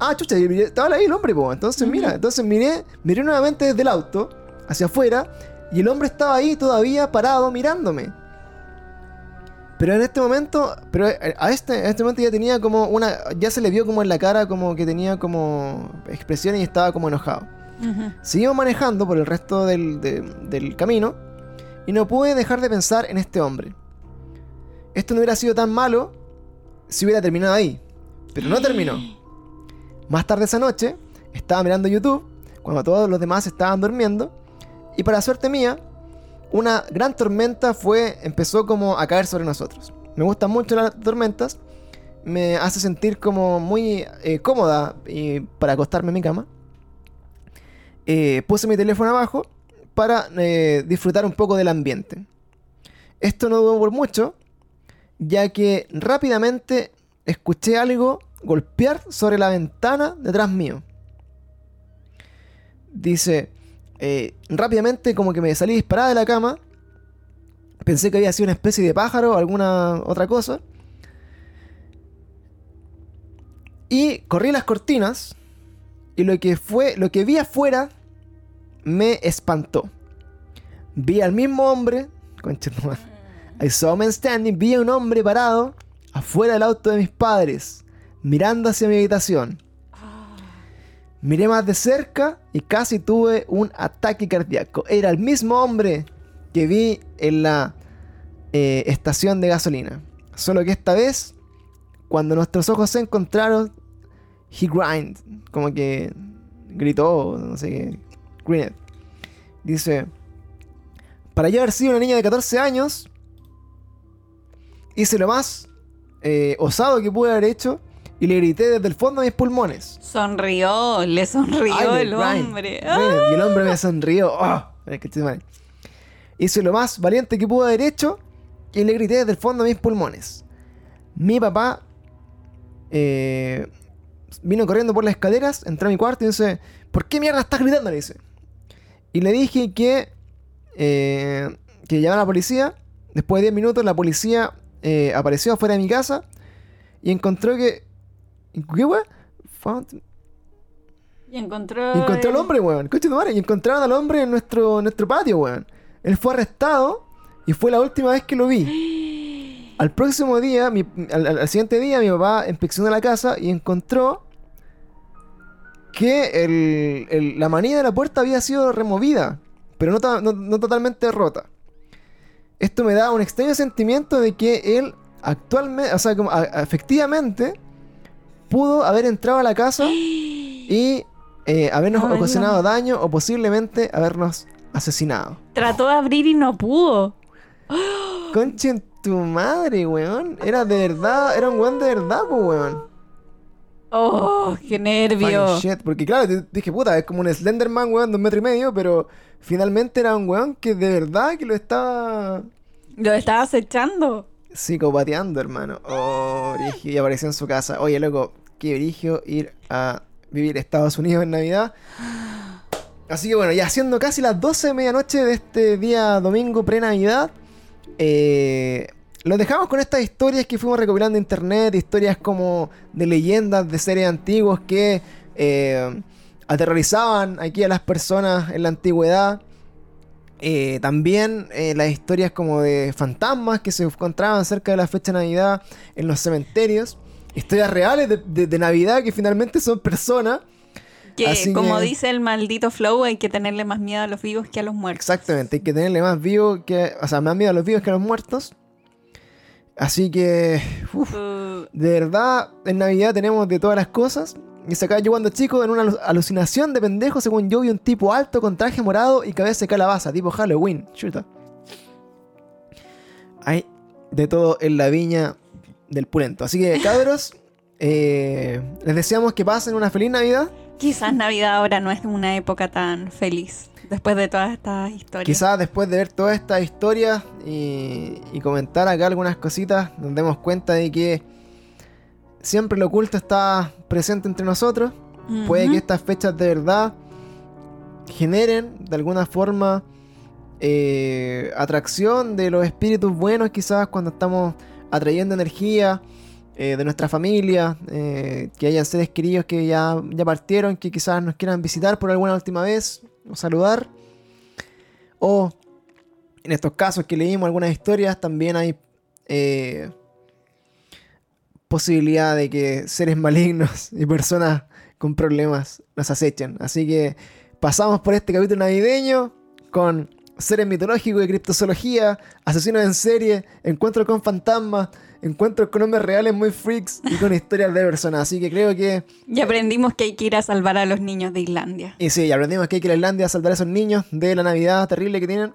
Ah, chucha, estaba ahí el hombre, po. Entonces, mira, entonces miré, miré nuevamente desde el auto, hacia afuera, y el hombre estaba ahí todavía parado mirándome. Pero en este momento, pero a este, a este momento ya tenía como una, ya se le vio como en la cara como que tenía como expresiones y estaba como enojado. Ujú. Seguimos manejando por el resto del, de- del camino y no pude dejar de pensar en este hombre. Esto no hubiera sido tan malo si hubiera terminado ahí, pero no terminó. Más tarde esa noche, estaba mirando YouTube cuando todos los demás estaban durmiendo y para suerte mía, una gran tormenta fue empezó como a caer sobre nosotros. Me gustan mucho las tormentas, me hace sentir como muy eh, cómoda y para acostarme en mi cama. Eh, puse mi teléfono abajo para eh, disfrutar un poco del ambiente. Esto no duró por mucho, ya que rápidamente escuché algo golpear sobre la ventana detrás mío. Dice, eh, rápidamente como que me salí disparada de la cama. Pensé que había sido una especie de pájaro o alguna otra cosa. Y corrí las cortinas. Y lo que fue, lo que vi afuera me espantó. Vi al mismo hombre, concha tu madre. I saw man standing, vi a un hombre parado afuera del auto de mis padres, mirando hacia mi habitación. Miré más de cerca y casi tuve un ataque cardíaco. Era el mismo hombre que vi en la eh, estación de gasolina. Solo que esta vez, cuando nuestros ojos se encontraron, he grind, como que gritó, no sé qué, grined. Dice, para yo haber sido una niña de 14 años, hice lo más eh, osado que pude haber hecho y le grité desde el fondo de mis pulmones. Sonrió, le sonrió Ay, el Brian, hombre. Brian, Y el hombre me sonrió. Oh. Hice lo más valiente que pude haber hecho y le grité desde el fondo de mis pulmones. Mi papá eh, vino corriendo por las escaleras, entró a mi cuarto y dice, ¿por qué mierda estás gritando? Le dice. Y le dije que, eh, que llamara a la policía. Después de 10 minutos la policía eh, apareció afuera de mi casa y encontró que... ¿Qué weón? Found- Y encontró. y encontró al hombre, weón. Coche madre. Y encontraron al hombre en nuestro, en nuestro patio, weón. Él fue arrestado y fue la última vez que lo vi. Al próximo día, mi- al, siguiente día, mi papá inspeccionó la casa y encontró que el- el- la manilla de la puerta había sido removida, pero no, ta- no- no totalmente rota. Esto me da un extraño sentimiento de que él actualmente, o sea, como a- efectivamente, pudo haber entrado a la casa y eh, habernos ocasionado daño o posiblemente habernos asesinado. Trató de abrir y no pudo. Conche en tu madre, weón. Era de verdad, era un weón de verdad, pues, weón. Oh, qué nervio. Shit. Porque claro, dije, puta, es como un Slenderman, weón, de un metro y medio, pero finalmente era un weón que de verdad que lo estaba Lo estabas echando. Psicopateando, hermano. Oh, y apareció en su casa. Oye, loco, qué brigio ir a vivir Estados Unidos en Navidad. Así que bueno, ya siendo casi las 12 de medianoche de este día domingo pre-Navidad, eh, los dejamos con estas historias que fuimos recopilando en internet, historias como de leyendas de series antiguos que eh, aterrorizaban aquí a las personas en la antigüedad. Eh, también eh, las historias como de fantasmas que se encontraban cerca de la fecha de Navidad en los cementerios. Historias reales de, de- de Navidad que finalmente son personas. Que Así como que- dice el maldito flow, hay que tenerle más miedo a los vivos que a los muertos. Exactamente, hay que tenerle más vivo que. O sea, más miedo a los vivos que a los muertos. Así que. uf, Uh, de verdad, en Navidad tenemos de todas las cosas. Y se acaba yo cuando chico, en una alu- alucinación de pendejo, según yo vi un tipo alto con traje morado y cabeza de calabaza, tipo Halloween. Chuta. Hay de todo en la viña del pulento. Así que, cabros, eh, les deseamos que pasen una feliz Navidad. quizás Navidad ahora no es una época tan feliz. Después de todas estas historias. Quizás después de ver toda esta historia y, y comentar acá algunas cositas, nos demos cuenta de que siempre lo oculto está presente entre nosotros. Puede que estas fechas de verdad generen de alguna forma eh, atracción de los espíritus buenos, quizás cuando estamos atrayendo energía eh, de nuestra familia, eh, que hayan seres queridos que ya, ya partieron, que quizás nos quieran visitar por alguna última vez o saludar. O en estos casos que leímos algunas historias, también hay posibilidad de que seres malignos y personas con problemas nos acechen. Así que pasamos por este capítulo navideño con seres mitológicos y criptozoología, asesinos en serie, encuentros con fantasmas, encuentros con hombres reales muy freaks y con historias de personas. Así que creo que... Y aprendimos que hay que ir a salvar a los niños de Islandia. Y sí, aprendimos que hay que ir a Islandia a salvar a esos niños de la Navidad terrible que tienen.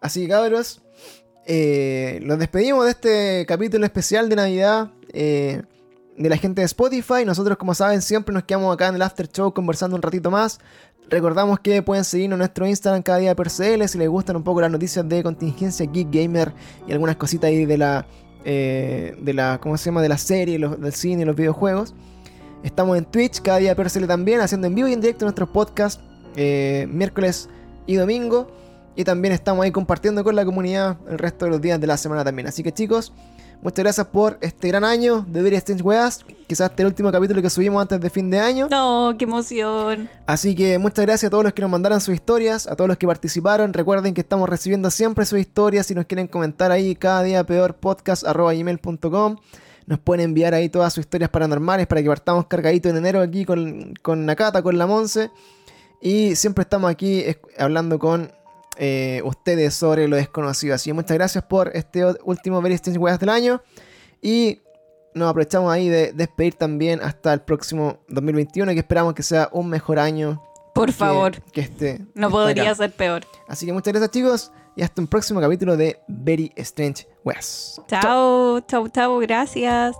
Así que cabros, eh, los despedimos de este capítulo especial de Navidad eh, de la gente de Spotify. Nosotros, como saben, siempre nos quedamos acá en el After Show conversando un ratito más. Recordamos que pueden seguirnos en nuestro Instagram cada día per CL si les gustan un poco las noticias de contingencia Geek Gamer y algunas cositas ahí de la, eh, de la ¿cómo se llama? De la serie, del cine y los videojuegos. Estamos en Twitch cada día per CL también, haciendo en vivo y en directo nuestros podcasts eh, miércoles y domingo. Y también estamos ahí compartiendo con la comunidad el resto de los días de la semana también. Así que chicos, muchas gracias por este gran año de Very Strange Weas. Quizás este es el último capítulo que subimos antes de fin de año. No, qué emoción. Así que muchas gracias a todos los que nos mandaron sus historias, a todos los que participaron. Recuerden que estamos recibiendo siempre sus historias. Si nos quieren comentar ahí cada día peor podcast.gmail.com. Nos pueden enviar ahí todas sus historias paranormales para que partamos cargadito en enero aquí con, con Nakata, con la Monse. Y siempre estamos aquí hablando con eh, ustedes sobre lo desconocido. Así que muchas gracias por este último Very Strange Weas del año. Y nos aprovechamos ahí de despedir también hasta el próximo 2021, que esperamos que sea un mejor año Por que- favor. que este. No está podría acá. ser peor. Así que muchas gracias, chicos. Y hasta un próximo capítulo de Very Strange Weas. Chao, chao, chao, gracias.